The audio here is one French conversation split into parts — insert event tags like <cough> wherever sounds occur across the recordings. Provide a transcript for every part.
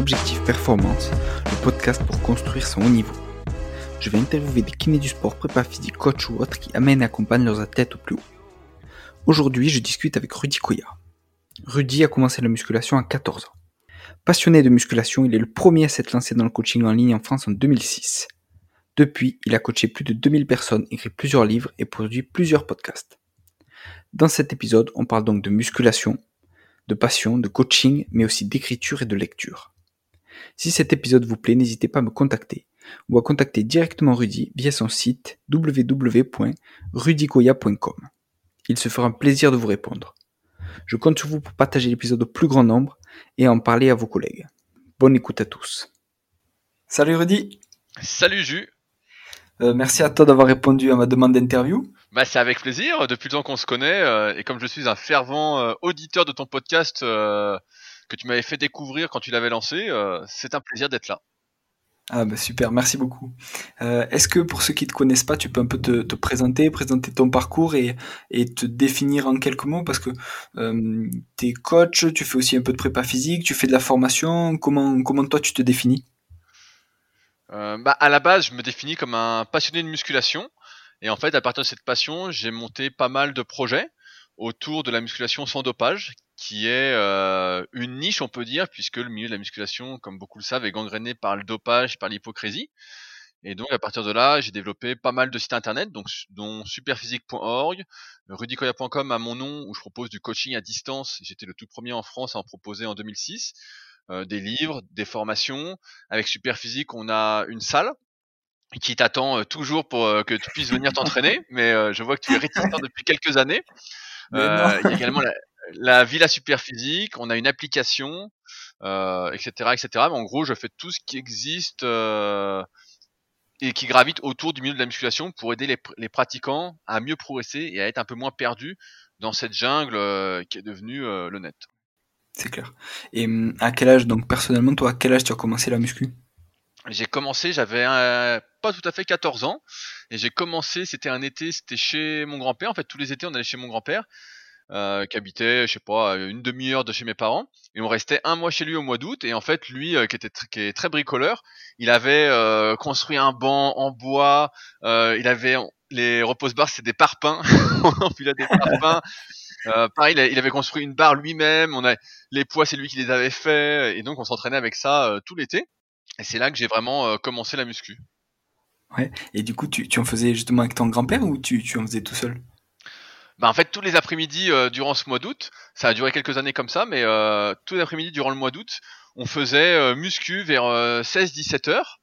d'Objectif Performance, le podcast pour construire son haut niveau. Je vais interviewer des kinés du sport, prépa physique, coach ou autres qui amènent et accompagnent leurs athlètes au plus haut. Aujourd'hui, je discute avec Rudy Koya. Rudy a commencé la musculation à 14 ans. Passionné de musculation, il est le premier à s'être lancé dans le coaching en ligne en France en 2006. Depuis, il a coaché plus de 2000 personnes, écrit plusieurs livres et produit plusieurs podcasts. Dans cet épisode, on parle donc de musculation, de passion, de coaching, mais aussi d'écriture et de lecture. Si cet épisode vous plaît, n'hésitez pas à me contacter ou à contacter directement Rudy via son site www.rudicoya.com. Il se fera un plaisir de vous répondre. Je compte sur vous pour partager l'épisode au plus grand nombre et en parler à vos collègues. Bonne écoute à tous. Salut Rudy. Salut Jus. Euh, merci à toi d'avoir répondu à ma demande d'interview. Bah, c'est avec plaisir, depuis le temps qu'on se connaît, euh, et comme je suis un fervent euh, auditeur de ton podcast euh, que tu m'avais fait découvrir quand tu l'avais lancé, c'est un plaisir d'être là. Ah bah super, merci beaucoup. Est-ce que pour ceux qui ne te connaissent pas, tu peux un peu te, te présenter, présenter ton parcours et, et, te définir en quelques mots? Parce que tu es coach, tu fais aussi un peu de prépa physique, tu fais de la formation, comment, comment toi tu te définis? Bah, À la base, je me définis comme un passionné de musculation. Et en fait, à partir de cette passion, j'ai monté pas mal de projets autour de la musculation sans dopage, qui est euh, une niche, on peut dire, puisque le milieu de la musculation, comme beaucoup le savent, est gangréné par le dopage, par l'hypocrisie. Et donc, à partir de là, j'ai développé pas mal de sites internet, donc, dont superphysique.org, rudicoya.com à mon nom, où je propose du coaching à distance. J'étais le tout premier en France à en proposer en 2006. Euh, des livres, des formations. Avec Superphysique, on a une salle qui t'attend euh, toujours pour euh, que tu puisses venir t'entraîner, mais euh, je vois que tu es réticent <laughs> depuis quelques années. il y a également la, la Villa Super Physique, on a une application, etc., etc. Mais en gros, je fais tout ce qui existe et qui gravite autour du milieu de la musculation pour aider les, les, pratiquants à mieux progresser et à être un peu moins perdus dans cette jungle qui est devenue le net. C'est clair. Et hum, à quel âge, donc personnellement, toi, à quel âge tu as commencé la muscu? J'ai commencé, j'avais pas tout à fait 14 ans, et j'ai commencé, c'était un été, c'était chez mon grand-père. En fait, tous les étés, on allait chez mon grand-père, euh, qui habitait, je sais pas, une demi-heure de chez mes parents, et on restait un mois chez lui au mois d'août. Et en fait, lui, euh, qui était qui est très bricoleur, il avait euh, construit un banc en bois, euh, il avait les repose-barres, c'est des parpaings, <laughs> on des. Euh, pareil, il avait construit une barre lui-même. On a les poids, c'est lui qui les avait fait, et donc on s'entraînait avec ça tout l'été. Et c'est là que j'ai vraiment euh, commencé la muscu. Ouais. Et du coup, tu, tu en faisais justement avec ton grand-père ou tu, tu en faisais tout seul? Bah en fait tous les après-midi euh, durant ce mois d'août, ça a duré quelques années comme ça, mais euh, tous les après-midi durant le mois d'août, on faisait euh, muscu vers 16-17 heures.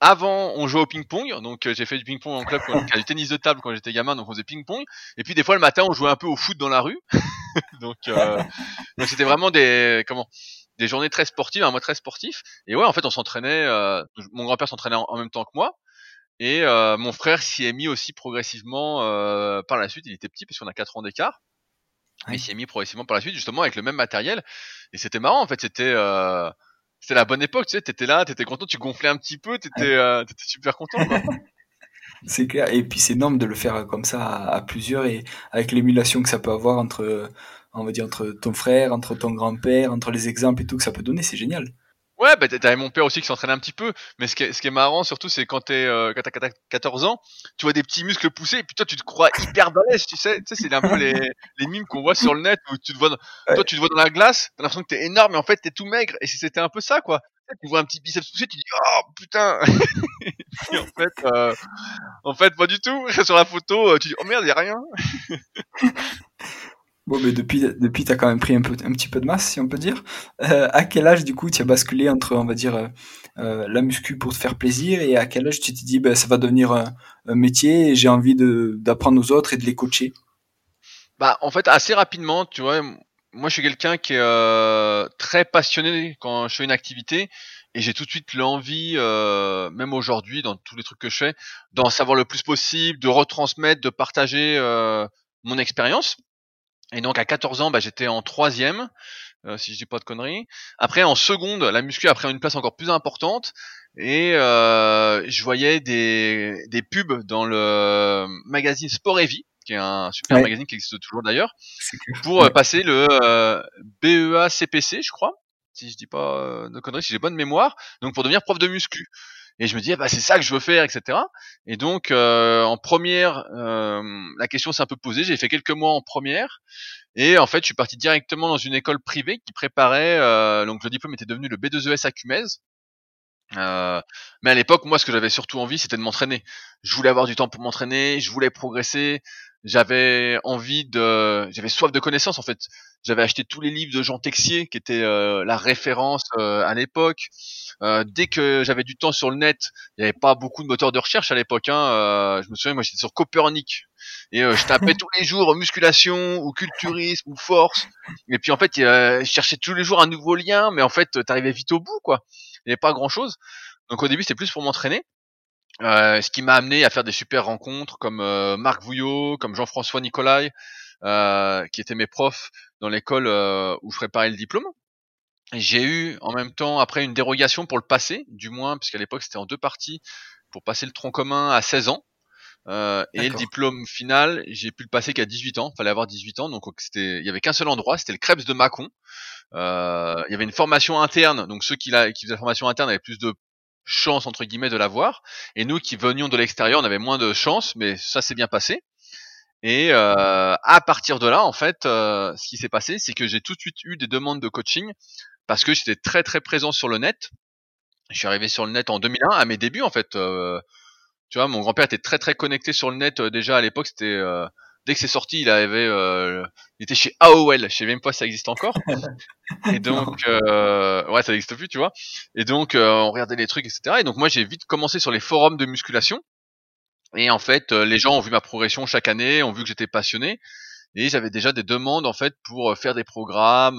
Avant, on jouait au ping-pong, donc j'ai fait du ping-pong en club, du tennis de table quand j'étais gamin, donc on faisait ping-pong. Et puis des fois le matin, on jouait un peu au foot dans la rue. <laughs> donc c'était vraiment des comment des journées très sportives, un mois très sportif. Et ouais, en fait, on s'entraînait. Euh, mon grand-père s'entraînait en, même temps que moi. Et euh, mon frère s'y est mis aussi progressivement euh, par la suite. Il était petit puisqu'on a 4 ans d'écart. Il s'y est mis progressivement par la suite, justement avec le même matériel. Et c'était marrant, en fait. C'était euh, c'était la bonne époque, tu sais. T'étais là, t'étais content, tu gonflais un petit peu, t'étais étais super content. Quoi. <laughs> c'est clair. Et puis c'est énorme de le faire comme ça à, à plusieurs et avec l'émulation que ça peut avoir entre on va dire, entre ton frère, entre ton grand-père, entre les exemples et tout que ça peut donner, c'est génial. Ouais, bah t'avais mon père aussi qui s'entraînait un petit peu, mais ce qui est, ce qui est marrant surtout, c'est quand t'es euh, quand t'as 14 ans, tu vois des petits muscles pousser, et puis toi tu te crois hyper balèze, tu sais, tu sais, c'est un peu les, <laughs> les mimes qu'on voit sur le net où tu te vois, dans, toi tu te vois dans la glace, t'as l'impression que t'es énorme, mais en fait t'es tout maigre, et c'était un peu ça quoi. Tu vois un petit biceps pousser, tu dis oh putain. <laughs> et en fait, euh, en fait pas du tout. <laughs> Sur la photo, euh, tu dis oh merde y a rien. Bon, mais depuis, depuis, t'as quand même pris un, peu, un petit peu de masse, si on peut dire. Euh, à quel âge, du coup, tu as basculé entre, on va dire, euh, euh, la muscu pour te faire plaisir et à quel âge tu t'es dit, ben, ça va devenir un, métier et j'ai envie d'apprendre aux autres et de les coacher? Bah, en fait, assez rapidement, tu vois, moi, je suis quelqu'un qui est très passionné quand je fais une activité et j'ai tout de suite l'envie, même aujourd'hui, dans tous les trucs que je fais, d'en savoir le plus possible, de retransmettre, de partager mon expérience. Et donc à 14 ans, bah, j'étais en troisième, euh, si je dis pas de conneries. Après en seconde, la muscu a pris une place encore plus importante et euh, je voyais des, des pubs dans le magazine Sport et Vie, qui est un super magazine qui existe toujours d'ailleurs, pour euh, passer le BEA CPC, je crois. si je dis pas de conneries, si j'ai bonne mémoire, donc pour devenir prof de muscu. Et je me dis, ah bah, c'est ça que je veux faire, etc. Et donc, en première, la question s'est un peu posée. J'ai fait quelques mois en première. Et en fait, je suis parti directement dans une école privée qui préparait. donc, le diplôme était devenu le B2ES à Cumez. Euh, mais à l'époque, moi, ce que j'avais surtout envie, c'était de m'entraîner. Je voulais avoir du temps pour m'entraîner, je voulais progresser, j'avais envie de, j'avais soif de connaissances en fait. J'avais acheté tous les livres de Jean Texier, qui était euh, la référence euh, à l'époque. dès que j'avais du temps sur le net, il n'y avait pas beaucoup de moteurs de recherche à l'époque. Hein, je me souviens, moi, j'étais sur Copernic et je tapais <laughs> tous les jours musculation ou culturisme ou force. Et puis en fait, je cherchais tous les jours un nouveau lien, mais en fait, t'arrivais vite au bout, quoi il n'y avait pas grand chose. Donc au début c'était plus pour m'entraîner. Euh, ce qui m'a amené à faire des super rencontres comme euh, Marc Vouillot, comme Jean-François Nicolai, euh, qui étaient mes profs dans l'école où je préparais le diplôme. J'ai eu en même temps après une dérogation pour le passer, du moins, puisqu'à l'époque c'était en deux parties, pour passer le tronc commun à 16 ans. Euh, et le diplôme final, j'ai pu le passer qu'à 18 ans. Fallait avoir 18 ans, donc c'était, il y avait qu'un seul endroit, c'était le Krebs de Mâcon. Euh, il y avait une formation interne, donc ceux qui, la, qui faisaient la formation interne avaient plus de chance entre guillemets de l'avoir, et nous qui venions de l'extérieur, on avait moins de chance, mais ça s'est bien passé. Et euh, à partir de là, en fait, euh, ce qui s'est passé, c'est que j'ai tout de suite eu des demandes de coaching parce que j'étais très très présent sur le net. Je suis arrivé sur le net en 2001, à mes débuts en fait. Euh, tu vois, mon grand-père était très très connecté sur le net déjà à l'époque. C'était dès que c'est sorti, il avait, euh, il était chez AOL. Je sais même pas si ça existe encore. <laughs> Et donc, ouais, ça n'existe plus, tu vois. Et donc, on regardait les trucs, etc. Et donc, moi, j'ai vite commencé sur les forums de musculation. Et en fait, les gens ont vu ma progression chaque année, ont vu que j'étais passionné. Et j'avais déjà des demandes en fait pour faire des programmes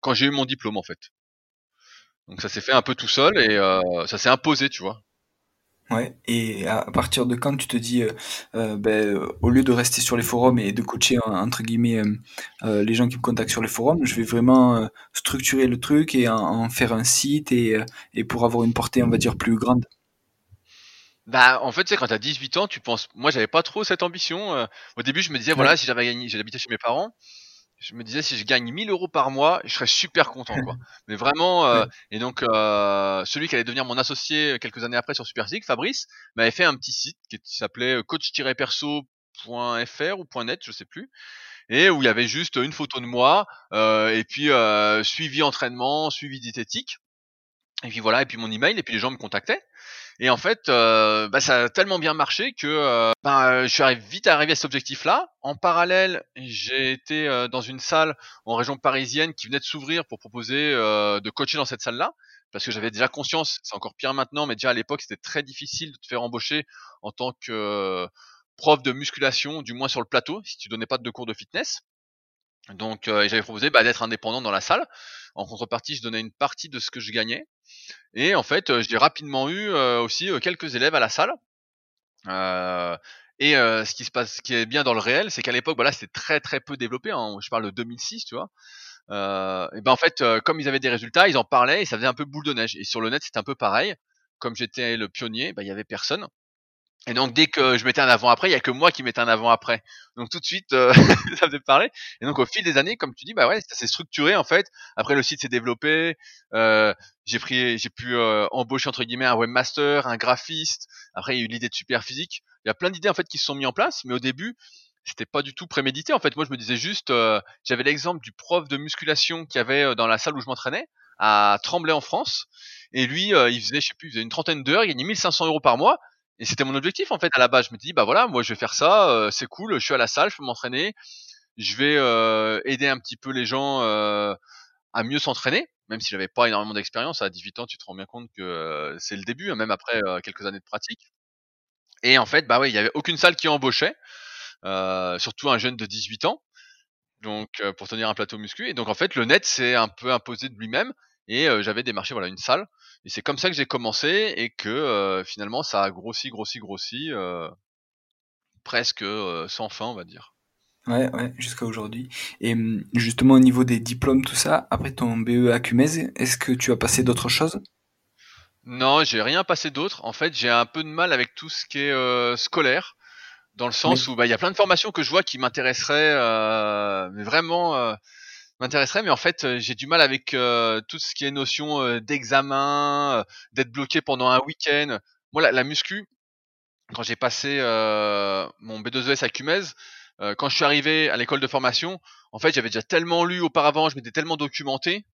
quand j'ai eu mon diplôme en fait. Donc ça s'est fait un peu tout seul et ça s'est imposé, tu vois. Ouais, et à partir de quand tu te dis, euh, euh, ben, au lieu de rester sur les forums et de coacher entre guillemets euh, les gens qui me contactent sur les forums, je vais vraiment structurer le truc et en, faire un site et, et pour avoir une portée, on va dire, plus grande. Bah, en fait, tu sais, quand t'as 18 ans, tu penses. Moi, j'avais pas trop cette ambition. Au début, je me disais, voilà, si j'avais gagné, j'habitais chez mes parents, je me disais si je gagne 1000 euros par mois, je serais super content quoi. <laughs> Mais vraiment, euh, et donc euh, celui qui allait devenir mon associé quelques années après sur Superphysique, Fabrice, m'avait fait un petit site qui s'appelait coach-perso.fr ou .net, je sais plus, et où il y avait juste une photo de moi euh, et puis suivi entraînement, suivi diététique, et puis voilà, et puis mon email, et puis les gens me contactaient. Et en fait, euh, bah, ça a tellement bien marché que euh, bah, je suis vite arrivé à cet objectif-là. En parallèle, j'ai été euh, dans une salle en région parisienne qui venait de s'ouvrir pour proposer de coacher dans cette salle-là. Parce que j'avais déjà conscience, c'est encore pire maintenant, mais déjà à l'époque, c'était très difficile de te faire embaucher en tant que prof de musculation, du moins sur le plateau, si tu donnais pas de cours de fitness. Donc j'avais proposé bah, d'être indépendant dans la salle. En contrepartie, je donnais une partie de ce que je gagnais. Et en fait, j'ai rapidement eu aussi quelques élèves à la salle. et ce qui se passe, ce qui est bien dans le réel, c'est qu'à l'époque, voilà, c'était très très peu développé. Hein, je parle de 2006, tu vois. et ben en fait, comme ils avaient des résultats, ils en parlaient et ça faisait un peu boule de neige. Et sur le net, c'était un peu pareil. Comme j'étais le pionnier, ben, il y avait personne. Et donc dès que je mettais un avant-après, il y a que moi qui mettais un avant-après. Donc tout de suite, euh, <laughs> ça faisait parler. Et donc au fil des années, comme tu dis, bah ouais, ça s'est structuré en fait. Après le site s'est développé. Euh, j'ai pris, j'ai pu euh, embaucher entre guillemets un webmaster, un graphiste. Après il y a eu l'idée de super physique. Il y a plein d'idées en fait qui se sont mis en place, mais au début c'était pas du tout prémédité. En fait, moi je me disais juste, j'avais l'exemple du prof de musculation qui avait dans la salle où je m'entraînais à Tremblay en France. Et lui, il faisait, je sais plus, il faisait une trentaine d'heures, il gagnait 1500 euros par mois. Et c'était mon objectif en fait à la base. Je me dis bah voilà, moi je vais faire ça, euh, c'est cool, je suis à la salle, je peux m'entraîner, je vais euh, aider un petit peu les gens euh, à mieux s'entraîner, même si j'avais pas énormément d'expérience. À 18 ans, tu te rends bien compte que c'est le début, hein, même après quelques années de pratique. Et en fait, bah oui, il y avait aucune salle qui embauchait, surtout un jeune de 18 ans, donc pour tenir un plateau muscu. Et donc en fait, le net s'est un peu imposé de lui-même et j'avais démarché voilà une salle et c'est comme ça que j'ai commencé et que finalement ça a grossi, grossi, grossi, presque sans fin, on va dire. Ouais, ouais, jusqu'à aujourd'hui. Et mmh, justement au niveau des diplômes, tout ça, après ton BE à Cumez, est-ce que tu as passé d'autres choses? Non, j'ai rien passé d'autre. En fait, j'ai un peu de mal avec tout ce qui est scolaire, dans le sens où bah, il y a plein de formations que je vois qui m'intéresseraient, mais vraiment m'intéresserait, mais en fait, euh, j'ai du mal avec euh, tout ce qui est notion euh, d'examen, euh, d'être bloqué pendant un week-end. Moi, la, la muscu, quand j'ai passé euh, mon B2ES à Cumez, euh, quand je suis arrivé à l'école de formation, en fait, j'avais déjà tellement lu auparavant, je m'étais tellement documenté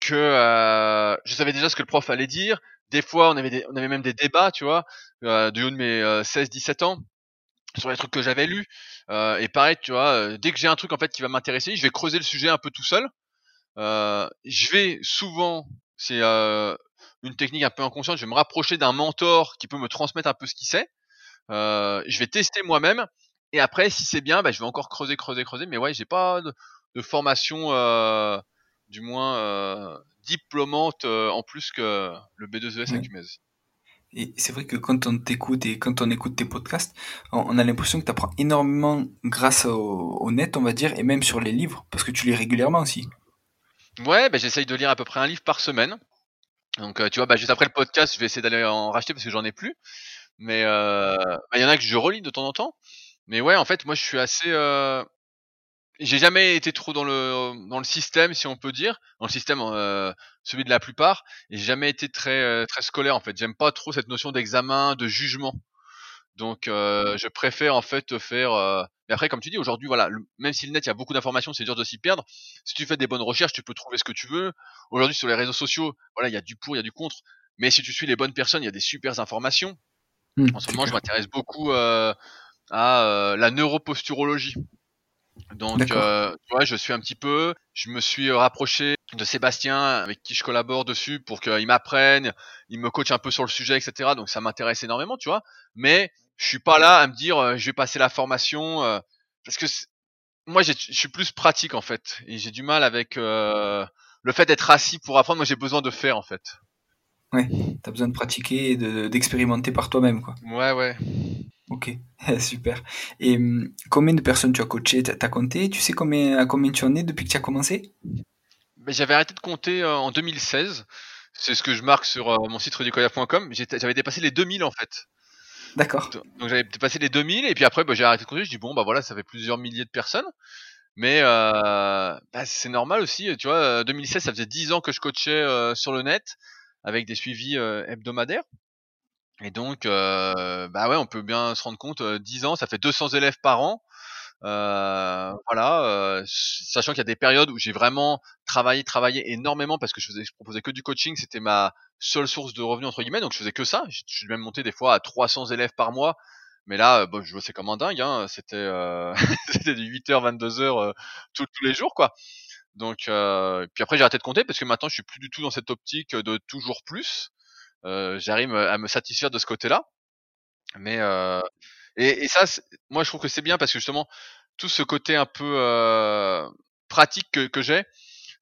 que je savais déjà ce que le prof allait dire. Des fois, on avait, des- on avait même des débats, tu vois, du haut de mes 16-17 ans sur les trucs que j'avais lus. Euh, et pareil, tu vois, euh, dès que j'ai un truc en fait qui va m'intéresser, je vais creuser le sujet un peu tout seul. Euh, je vais souvent, c'est euh, une technique un peu inconsciente, je vais me rapprocher d'un mentor qui peut me transmettre un peu ce qu'il sait. Euh, je vais tester moi-même. Et après, si c'est bien, bah, je vais encore creuser, creuser, creuser. Mais ouais, j'ai pas de, de formation, euh, du moins euh, diplômante euh, en plus que le B2ES à Ouais. Et c'est vrai que quand on t'écoute et quand on écoute tes podcasts, on, a l'impression que tu énormément grâce au, net, on va dire, et même sur les livres, parce que tu lis régulièrement aussi. Ouais, bah, j'essaye de lire à peu près un livre par semaine. Donc, euh, tu vois, bah, juste après le podcast, je vais essayer d'aller en racheter parce que j'en ai plus. Mais euh, bah, il y en a que je relis de temps en temps. Mais ouais, en fait, moi, je suis assez. Euh... J'ai jamais été trop dans le dans le système, si on peut dire, dans le système euh, celui de la plupart, et j'ai jamais été très euh, très scolaire en fait. J'aime pas trop cette notion d'examen, de jugement. Donc, euh, je préfère en fait faire. euh, Mais après, comme tu dis, aujourd'hui, voilà, le- même si le net, il y a beaucoup d'informations, c'est dur de s'y perdre. Si tu fais des bonnes recherches, tu peux trouver ce que tu veux. Aujourd'hui, sur les réseaux sociaux, voilà, il y a du pour, il y a du contre. Mais si tu suis les bonnes personnes, il y a des super informations. Hmm, En ce moment, je m'intéresse beaucoup à la neuroposturologie. Donc, D'accord. euh, tu vois, je suis un petit peu. Je me suis rapproché de Sébastien, avec qui je collabore dessus, pour qu'il m'apprenne, il me coach un peu sur le sujet, etc. Donc, ça m'intéresse énormément, tu vois. Mais je suis pas là à me dire, euh, je vais passer la formation, euh, parce que moi, je suis plus pratique en fait, et j'ai du mal avec euh, le fait d'être assis pour apprendre. Moi, j'ai besoin de faire en fait. Ouais, t'as besoin de pratiquer et de- d'expérimenter par toi-même, quoi. Ouais, ouais. Ok, <laughs> super. Et hum, combien de personnes tu as coaché? T'as t'as compté? Tu sais combien, à combien tu en es depuis que tu as commencé? Mais j'avais arrêté de compter euh, en 2016. C'est ce que je marque sur euh, mon site rudicoya.com. J'étais- J'avais dépassé les 2000 en fait. D'accord. Donc j'avais dépassé les 2000 et puis après bah, j'ai arrêté de compter. Je dis bon bah voilà ça fait plusieurs milliers de personnes. Mais euh, bah, c'est normal aussi. Tu vois, euh, 2016 ça faisait 10 ans que je coachais euh, sur le net avec des suivis euh, hebdomadaires. Et donc euh, bah ouais on peut bien se rendre compte. euh, 10 ans ça fait 200 élèves par an. Euh, voilà, euh, sachant qu'il y a des périodes où j'ai vraiment travaillé, travaillé énormément parce que je faisais, je proposais que du coaching, c'était ma seule source de revenus entre guillemets, donc je faisais que ça. Je suis même monté des fois à 300 élèves par mois, mais là, bon, je bossais comme un dingue. Hein, c'était, euh, <laughs> c'était de 8h, 22h euh, tous tous les jours, quoi. Donc, puis après j'ai arrêté de compter parce que maintenant je suis plus du tout dans cette optique de toujours plus. Euh, J'arrive à me satisfaire de ce côté-là, mais euh, et, et ça, moi je trouve que c'est bien parce que justement tout ce côté un peu euh, pratique que, que j'ai,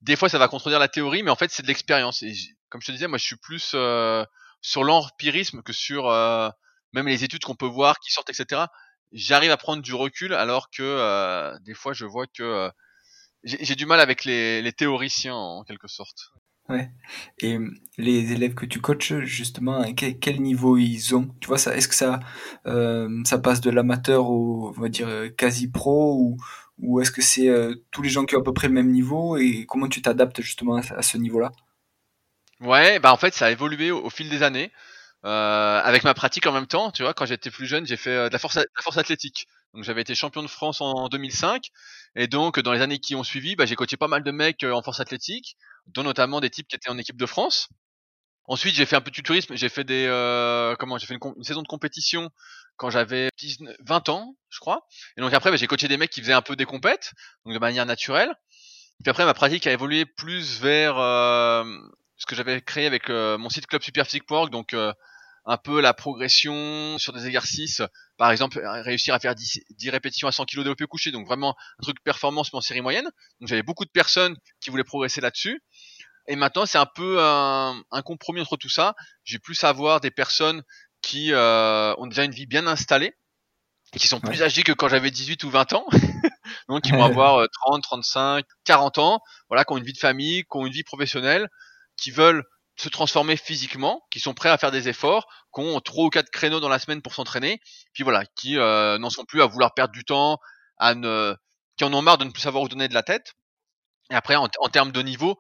des fois ça va contredire la théorie, mais en fait c'est de l'expérience. Et comme je te disais, moi je suis plus euh, sur l'empirisme que sur euh, même les études qu'on peut voir qui sortent, etc. J'arrive à prendre du recul alors que euh, des fois je vois que j'ai du mal avec les, les théoriciens en quelque sorte. Ouais. Et hum, les élèves que tu coaches, justement, quel, niveau ils ont? Tu vois, ça, est-ce que ça, euh, ça passe de l'amateur au, on va dire, euh, quasi pro ou, ou est-ce que c'est euh, tous les gens qui ont à peu près le même niveau et comment tu t'adaptes justement à, ce niveau-là? Ouais, bah en fait ça a évolué au, fil des années. Avec ma pratique en même temps, tu vois, quand j'étais plus jeune, j'ai fait de la force, de la force athlétique. Donc j'avais été champion de France en 2005, et donc dans les années qui ont suivi, bah, j'ai coaché pas mal de mecs euh, en force athlétique, dont notamment des types qui étaient en équipe de France. Ensuite, j'ai fait un peu de tourisme, j'ai fait des euh, comment, j'ai fait une, saison de compétition quand j'avais 19 20 ans, je crois. Et donc après, bah, j'ai coaché des mecs qui faisaient un peu des compètes, donc de manière naturelle. Puis après, ma pratique a évolué plus vers euh, ce que j'avais créé avec euh, mon site Club Superphysique.org, donc euh, un peu la progression sur des exercices, par exemple euh, réussir à faire 10, 10 répétitions à 100 kg développé couché, donc vraiment un truc performance mais en série moyenne. Donc j'avais beaucoup de personnes qui voulaient progresser là-dessus. Et maintenant c'est un peu un, un compromis entre tout ça. J'ai plus à voir des personnes qui euh, ont déjà une vie bien installée, qui sont plus Ouais. âgées que quand j'avais 18 ou 20 ans, <laughs> donc ils vont avoir euh, 30, 35, 40 ans, voilà, qui ont une vie de famille, qui ont une vie professionnelle, qui veulent se transformer physiquement, qui sont prêts à faire des efforts, qui ont trois ou quatre créneaux dans la semaine pour s'entraîner, puis voilà, qui euh, n'en sont plus à vouloir perdre du temps, à ne, qui en ont marre de ne plus savoir où donner de la tête. Et après, en, termes de niveau,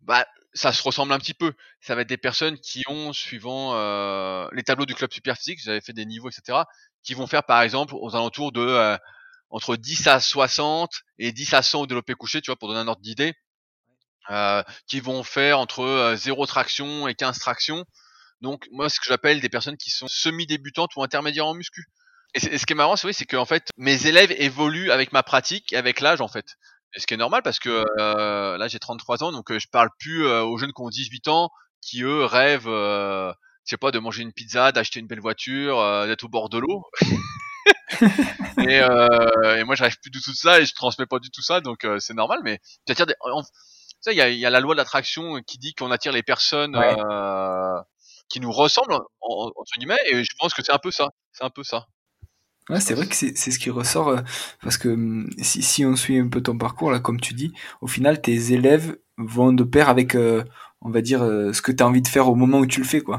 bah, ça se ressemble un petit peu. Ça va être des personnes qui ont, suivant euh, les tableaux du club super physique, j'avais fait des niveaux, etc., qui vont faire par exemple aux alentours de euh, entre 10 à 60 et 10 à 100 au développé couché, tu vois, pour donner un ordre d'idée, euh, qui vont faire entre 0 traction et 15 tractions. Donc moi, ce que j'appelle des personnes qui sont semi-débutantes ou intermédiaires en muscu. Et, ce qui est marrant, c'est oui, c'est qu'en fait, mes élèves évoluent avec ma pratique et avec l'âge, en fait. Et ce qui est normal parce que euh, là j'ai 33 ans, donc euh, je parle plus euh, aux jeunes qui ont 18 ans, qui eux rêvent, je sais pas, de manger une pizza, d'acheter une belle voiture, d'être au bord de l'eau. <laughs> et, et, moi je rêve plus du tout de ça et je transmets pas du tout ça, donc c'est normal. Mais tu il y a, y a, la loi de l'attraction qui dit qu'on attire les personnes qui nous ressemblent entre guillemets, et je pense que c'est un peu ça. C'est un peu ça. Ouais, c'est vrai que c'est ce qui ressort, euh, parce que hum, si, si on suit un peu ton parcours, là, comme tu dis, au final, tes élèves vont de pair avec, euh, on va dire, euh, ce que tu as envie de faire au moment où tu le fais, quoi.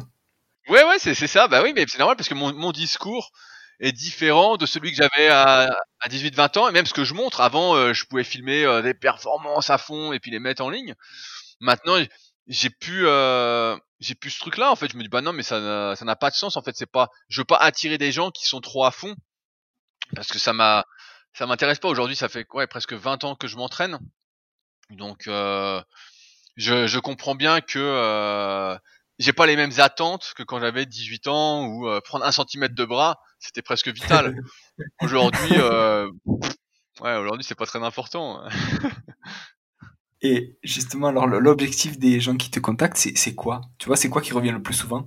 Ouais, ouais, c'est ça, bah oui, mais c'est normal parce que mon, mon discours est différent de celui que j'avais à, à 18-20 ans, et même ce que je montre. Avant, je pouvais filmer des performances à fond et puis les mettre en ligne. Maintenant, j'ai plus j'ai plus ce truc là en fait je me dis bah non mais ça ça n'a pas de sens en fait c'est pas je veux pas attirer des gens qui sont trop à fond parce que ça m'a ça m'intéresse pas aujourd'hui ça fait ouais presque 20 ans que je m'entraîne donc euh, je, je comprends bien que euh, j'ai pas les mêmes attentes que quand j'avais 18 ans ou euh, prendre un centimètre de bras c'était presque vital. <laughs> Aujourd'hui euh, ouais aujourd'hui c'est pas très important. <laughs> Et justement alors l'objectif des gens qui te contactent c'est quoi? Tu vois c'est quoi qui revient le plus souvent?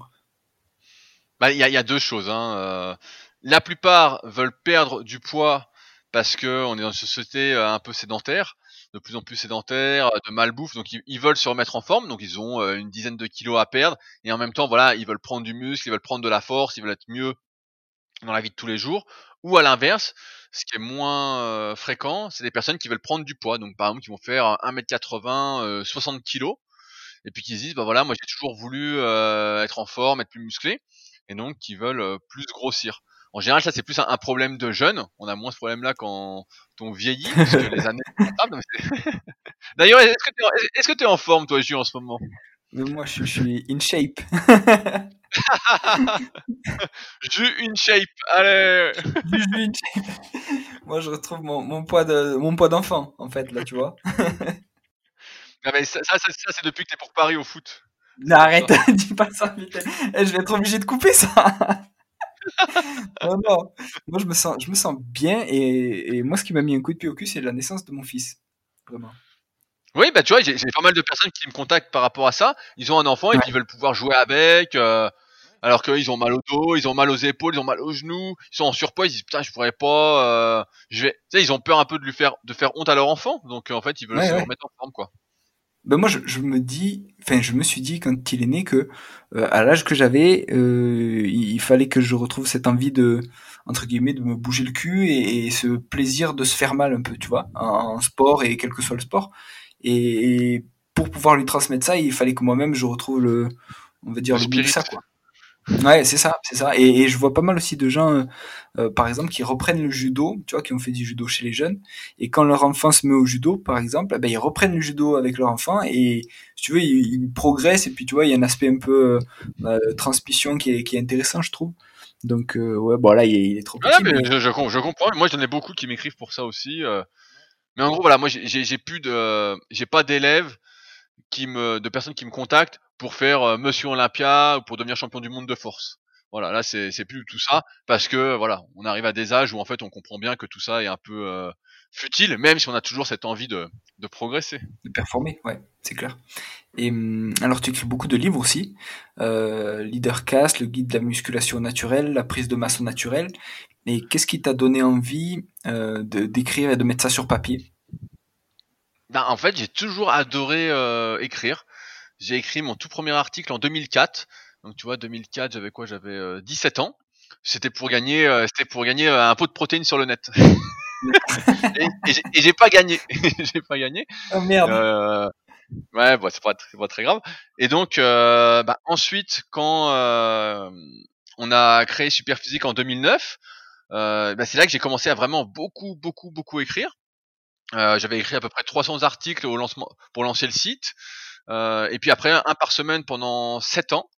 Bah il y a, y a, deux choses hein. Euh, la plupart veulent perdre du poids parce que on est dans une société euh, un peu sédentaire, de plus en plus sédentaire, de malbouffe, donc ils, veulent se remettre en forme, donc ils ont euh, une dizaine de kilos à perdre, et en même temps, voilà, ils veulent prendre du muscle, ils veulent prendre de la force, ils veulent être mieux dans la vie de tous les jours. Ou à l'inverse, ce qui est moins euh, fréquent, c'est des personnes qui veulent prendre du poids, donc par exemple qui vont faire 1m80, 60 kilos, et puis qui se disent, bah voilà, moi j'ai toujours voulu être en forme, être plus musclé, et donc qui veulent plus grossir. En général, ça c'est plus un, problème de jeunes. On a moins ce problème-là quand on vieillit, parce que les années. <laughs> D'ailleurs, est-ce que tu es, en forme, toi, Jules, en ce moment? Moi, je, suis in shape. <laughs> <laughs> Jus in shape, allez. in shape. Moi, je retrouve mon, mon poids de mon poids d'enfant, en fait, là, tu vois. mais ça, ça, ça c'est depuis que t'es pour Paris au foot. Non, arrête, dis pas ça, vite. Eh, je vais être obligé de couper ça. Non, non. Moi, je me sens, je me sens bien et, et moi, ce qui m'a mis un coup de pied au cul, c'est la naissance de mon fils. Vraiment. Oui, bah tu vois, j'ai pas mal de personnes qui me contactent par rapport à ça. Ils ont un enfant et puis ils veulent pouvoir jouer avec, euh, alors qu'ils ont mal au dos, ils ont mal aux épaules, ils ont mal aux genoux, ils sont en surpoids, ils disent putain, je pourrais pas. Euh, je vais, tu sais, ils ont peur un peu de lui faire, de faire honte à leur enfant, donc en fait, ils veulent se remettre en forme, quoi ben moi je, je, me dis enfin je me suis dit quand il est né que euh, à l'âge que j'avais euh, il, fallait que je retrouve cette envie de entre guillemets de me bouger le cul et, ce plaisir de se faire mal un peu tu vois en, sport et quel que soit le sport. Et, pour pouvoir lui transmettre ça il fallait que moi-même je retrouve le on va dire le, le ça quoi Ouais, c'est ça, c'est ça. Et, et, je vois pas mal aussi de gens, euh, euh, par exemple, qui reprennent le judo, tu vois, qui ont fait du judo chez les jeunes, et quand leur enfant se met au judo, par exemple, eh ben ils reprennent le judo avec leur enfant, et si tu veux, ils, progressent, et puis tu vois, il y a un aspect un peu euh, transmission qui est, qui est intéressant, je trouve. Donc ouais, bon là, il est, trop petit. Ah, mais Je, je, je, comprends. Moi, j'en ai beaucoup qui m'écrivent pour ça aussi. Mais en gros, voilà, moi, j'ai plus de, j'ai pas d'élèves qui me, de personnes qui me contactent pour faire euh, Monsieur Olympia ou pour devenir champion du monde de force. Voilà, là c'est c'est plus tout ça parce que voilà, on arrive à des âges où en fait on comprend bien que tout ça est un peu euh, futile, même si on a toujours cette envie de, de progresser. De performer, ouais, c'est clair. Et hum, alors tu écris beaucoup de livres aussi, euh, Leadercast, le guide de la musculation naturelle, la prise de masse naturelle. Et qu'est-ce qui t'a donné envie euh, de d'écrire et de mettre ça sur papier? Ben, en fait, j'ai toujours adoré euh, écrire j'ai écrit mon tout premier article en 2004. Donc tu vois, 2004, j'avais quoi? J'avais 17 euh, ans. C'était pour gagner, euh, c'était pour gagner euh, un pot de protéines sur le net. <laughs> et, j'ai pas gagné. <laughs> j'ai pas gagné. Oh merde. ouais, bon, c'est pas, pas, très grave. Et donc, bah, ensuite, quand on a créé Superphysique en 2009, bah, c'est là que j'ai commencé à vraiment beaucoup, beaucoup, beaucoup écrire. Euh, j'avais écrit à peu près 300 articles au lancement pour lancer le site. Euh, et puis après, un par semaine pendant 7 ans.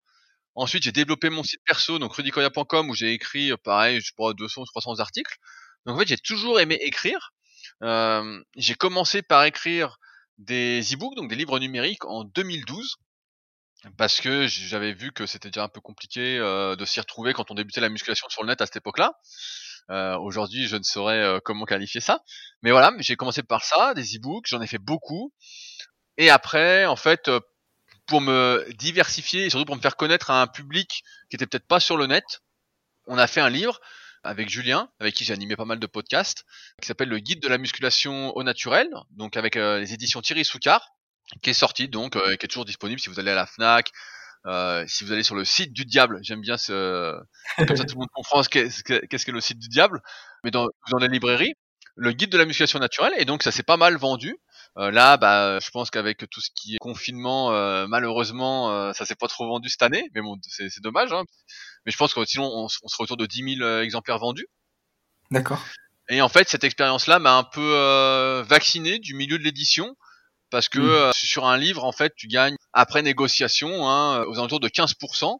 Ensuite, j'ai développé mon site perso, donc rudicoya.com, où j'ai écrit, euh, pareil, je crois, 200 ou 300 articles. Donc en fait, j'ai toujours aimé écrire. Euh, j'ai commencé par écrire des e-books, donc des livres numériques, en 2012 parce que j'avais vu que c'était déjà un peu compliqué euh, de s'y retrouver quand on débutait la musculation sur le net à cette époque-là. Euh, Aujourd'hui, je ne saurais euh, comment qualifier ça. Mais voilà, j'ai commencé par ça, des e-books, j'en ai fait beaucoup. Et après, en fait, euh, pour me diversifier et surtout pour me faire connaître à un public qui était peut-être pas sur le net, on a fait un livre avec Julien, avec qui j'ai animé pas mal de podcasts, qui s'appelle Le Guide de la musculation au naturel, donc avec euh, les éditions Thierry Soucard, qui est sorti donc, euh, qui est toujours disponible si vous allez à la Fnac, euh, si vous allez sur le site du diable, j'aime bien ce, <laughs> comme ça tout le monde comprend ce qu'est, ce qu'est, ce qu'est le site du diable, mais dans, dans les librairies, le guide de la musculation naturelle, et donc ça s'est pas mal vendu. Euh, là, bah, je pense qu'avec tout ce qui est confinement, euh, malheureusement, euh, ça s'est pas trop vendu cette année, mais bon, c'est, c'est dommage. Hein. Mais je pense que sinon, on, on serait autour de 10 000 euh, exemplaires vendus. D'accord. Et en fait, cette expérience-là m'a un peu euh, vacciné du milieu de l'édition parce que Mm. euh, sur un livre, en fait, tu gagnes après négociation hein, aux alentours de 15%.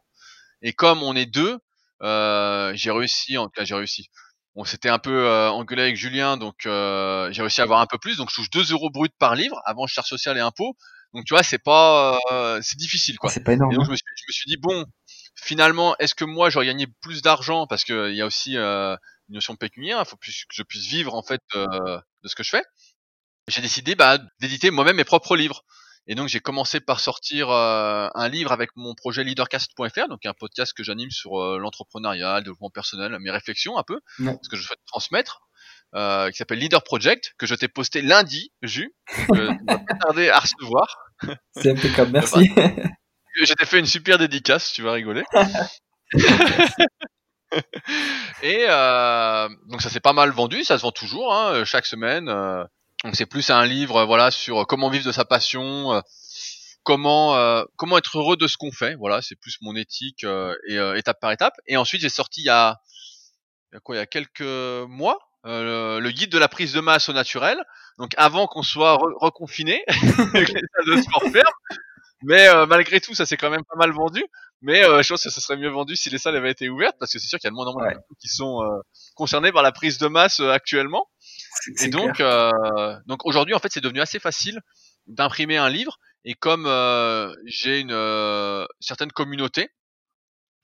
Et comme on est deux, euh, j'ai réussi, en tout cas j'ai réussi. On s'était un peu euh, engueulé avec Julien, donc euh, j'ai réussi à avoir un peu plus. Donc je touche 2 euros bruts par livre avant charge sociale et impôts. Donc tu vois, c'est pas, euh, c'est difficile quoi. C'est pas énorme. Et donc hein. je me suis, je me suis dit bon, finalement, est-ce que moi j'aurais gagné plus d'argent? Parce que il y a aussi euh, une notion pécuniaire, il faut plus que je puisse vivre en fait euh, de ce que je fais. J'ai décidé bah, d'éditer moi-même mes propres livres. Et donc j'ai commencé par sortir euh, un livre avec mon projet leadercast.fr, donc un podcast que j'anime sur euh, l'entrepreneuriat, le développement personnel, mes réflexions un peu, Ouais. ce que je souhaite transmettre, euh, qui s'appelle Leader Project, que je t'ai posté lundi, Jus, euh, tu <laughs> tarder à recevoir. C'est impeccable, merci. Je t'ai fait une super dédicace, tu vas rigoler. <laughs> Et donc ça s'est pas mal vendu, ça se vend toujours, hein, chaque semaine. Euh. donc c'est plus un livre, euh, voilà, sur comment vivre de sa passion, euh, comment euh, comment être heureux de ce qu'on fait. Voilà, c'est plus mon éthique euh, et euh, étape par étape. Et ensuite j'ai sorti il y a, il y a quoi, il y a quelques mois, euh, le, le guide de la prise de masse au naturel. Donc avant qu'on soit re- reconfiné, <laughs> les salles de sport ferment. Mais euh, malgré tout, ça s'est quand même pas mal vendu. Mais euh, je pense que ça serait mieux vendu si les salles avaient été ouvertes, parce que c'est sûr qu'il y a de moins en moins Ouais. qui sont euh, concernés par la prise de masse euh, actuellement. Et donc, euh, donc aujourd'hui, en fait, c'est devenu assez facile d'imprimer un livre. Et comme euh, j'ai une euh, certaine communauté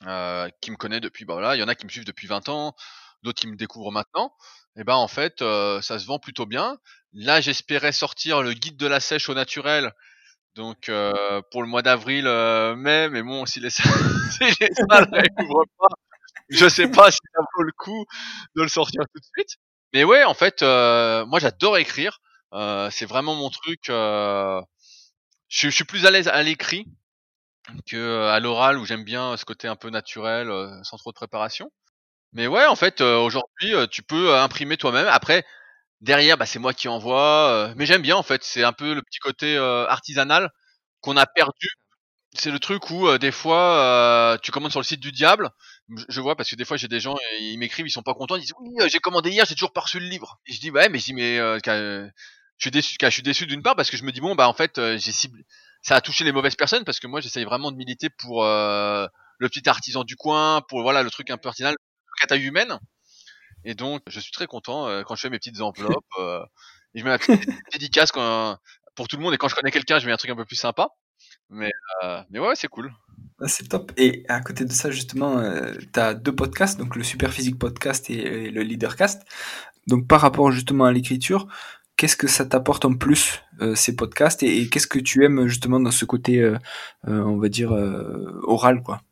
euh, qui me connaît depuis, bah voilà, il y en a qui me suivent depuis 20 ans, d'autres qui me découvrent maintenant. Et ben en fait, ça se vend plutôt bien. Là, j'espérais sortir le guide de la sèche au naturel. Donc pour le mois d'avril, mai, mais bon, si les salles, <laughs> si les salles réouvrent pas, je sais pas si ça vaut le coup de le sortir tout de suite. Mais ouais, en fait, euh, moi j'adore écrire. Euh, c'est vraiment mon truc. euh, je, suis- plus à l'aise à l'écrit que à l'oral où j'aime bien ce côté un peu naturel, sans trop de préparation. Mais ouais, en fait, aujourd'hui, tu peux imprimer toi-même. Après, derrière, bah, c'est moi qui envoie. mais j'aime bien, en fait. C'est un peu le petit côté artisanal qu'on a perdu. C'est le truc où des fois, tu commandes sur le site du diable. Je- vois parce que des fois j'ai des gens, euh, ils m'écrivent, ils sont pas contents, ils disent oui, euh, j'ai commandé hier, j'ai toujours pas reçu le livre. Et je dis ouais, mais je dis mais euh, qu'à- je suis déçu, je suis déçu d'une part parce que je me dis bon bah en fait euh, j'ai ciblé, ça a touché les mauvaises personnes parce que moi j'essaye vraiment de militer pour euh, le petit artisan du coin, pour voilà le truc un peu artisanal, à taille humaine. Et donc je suis très content euh, quand je fais mes petites enveloppes <laughs> euh, et je mets ma petite dédicace quand, pour tout le monde et quand je connais quelqu'un je mets un truc un peu plus sympa. Mais euh, mais ouais c'est cool. Ah, C'est top. Et à côté de ça, justement, tu as deux podcasts, donc le Super Physique Podcast et, et le Leadercast. Donc par rapport justement à l'écriture, qu'est-ce que ça t'apporte en plus, euh, ces podcasts, et, et qu'est-ce que tu aimes justement dans ce côté, euh, euh, on va dire, euh, oral, quoi?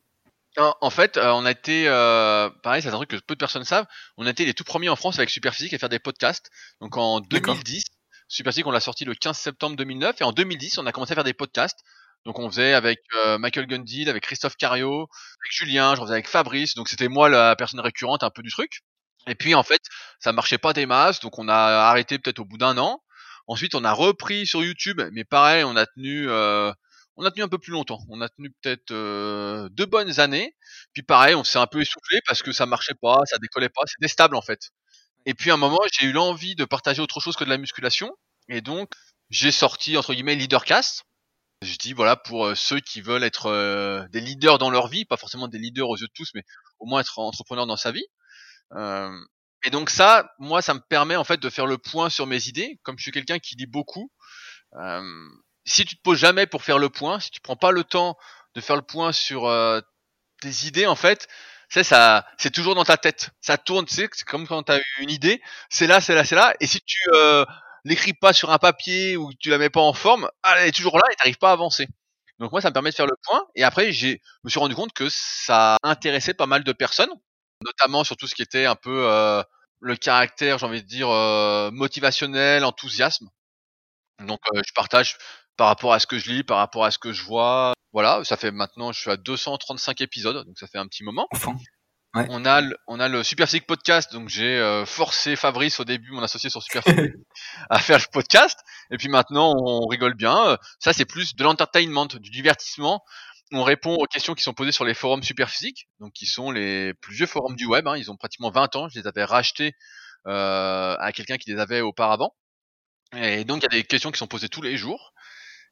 En, fait, euh, on a été, euh, pareil, c'est un truc que peu de personnes savent, on a été les tout premiers en France avec Superphysique à faire des podcasts. Donc en D'accord. 2010, Superphysique, on l'a sorti le 15 septembre 2009, et en 2010, on a commencé à faire des podcasts. Donc on faisait avec euh, Michael Gundil, avec Christophe Cario, avec Julien, j'en faisais avec Fabrice, donc c'était moi la personne récurrente un peu du truc. Et puis en fait, ça marchait pas des masses, donc on a arrêté peut-être au bout d'un an. Ensuite, on a repris sur YouTube, mais pareil, on a tenu, euh, on a tenu un peu plus longtemps. On a tenu peut-être euh, deux bonnes années. Puis pareil, on s'est un peu essoufflé parce que ça marchait pas, ça décollait pas, c'était stable en fait. Et puis à un moment, j'ai eu l'envie de partager autre chose que de la musculation. Et donc, j'ai sorti entre guillemets Leadercast. Je dis voilà pour euh, ceux qui veulent être euh, des leaders dans leur vie, pas forcément des leaders aux yeux de tous, mais au moins être entrepreneur dans sa vie. Euh, et donc ça, moi, ça me permet en fait de faire le point sur mes idées. Comme je suis quelqu'un qui lit beaucoup, si tu te poses jamais pour faire le point, si tu prends pas le temps de faire le point sur tes idées, en fait, c'est ça, c'est toujours dans ta tête. Ça tourne, c'est comme quand tu as une idée, c'est là, c'est là, c'est là. Et si tu l'écris pas sur un papier ou tu la mets pas en forme, elle est toujours là et t'arrives pas à avancer. Donc moi, ça me permet de faire le point. Et après, j'ai, me suis rendu compte que ça intéressait pas mal de personnes, notamment sur tout ce qui était un peu euh, le caractère, j'ai envie de dire, euh, motivationnel, enthousiasme. Donc euh, je partage par rapport à ce que je lis, par rapport à ce que je vois. Voilà, ça fait maintenant, je suis à 235 épisodes, donc ça fait un petit moment. On a le, on a le Superphysique Podcast, donc j'ai euh, forcé Fabrice au début, mon associé sur Superphysique, <laughs> à faire le podcast. Et puis maintenant, on rigole bien. Ça, c'est plus de l'entertainment, du divertissement. On répond aux questions qui sont posées sur les forums Superphysique, donc qui sont les plus vieux forums du web. Hein. Ils ont pratiquement 20 ans. Je les avais rachetés euh, à quelqu'un qui les avait auparavant. Et donc, il y a des questions qui sont posées tous les jours.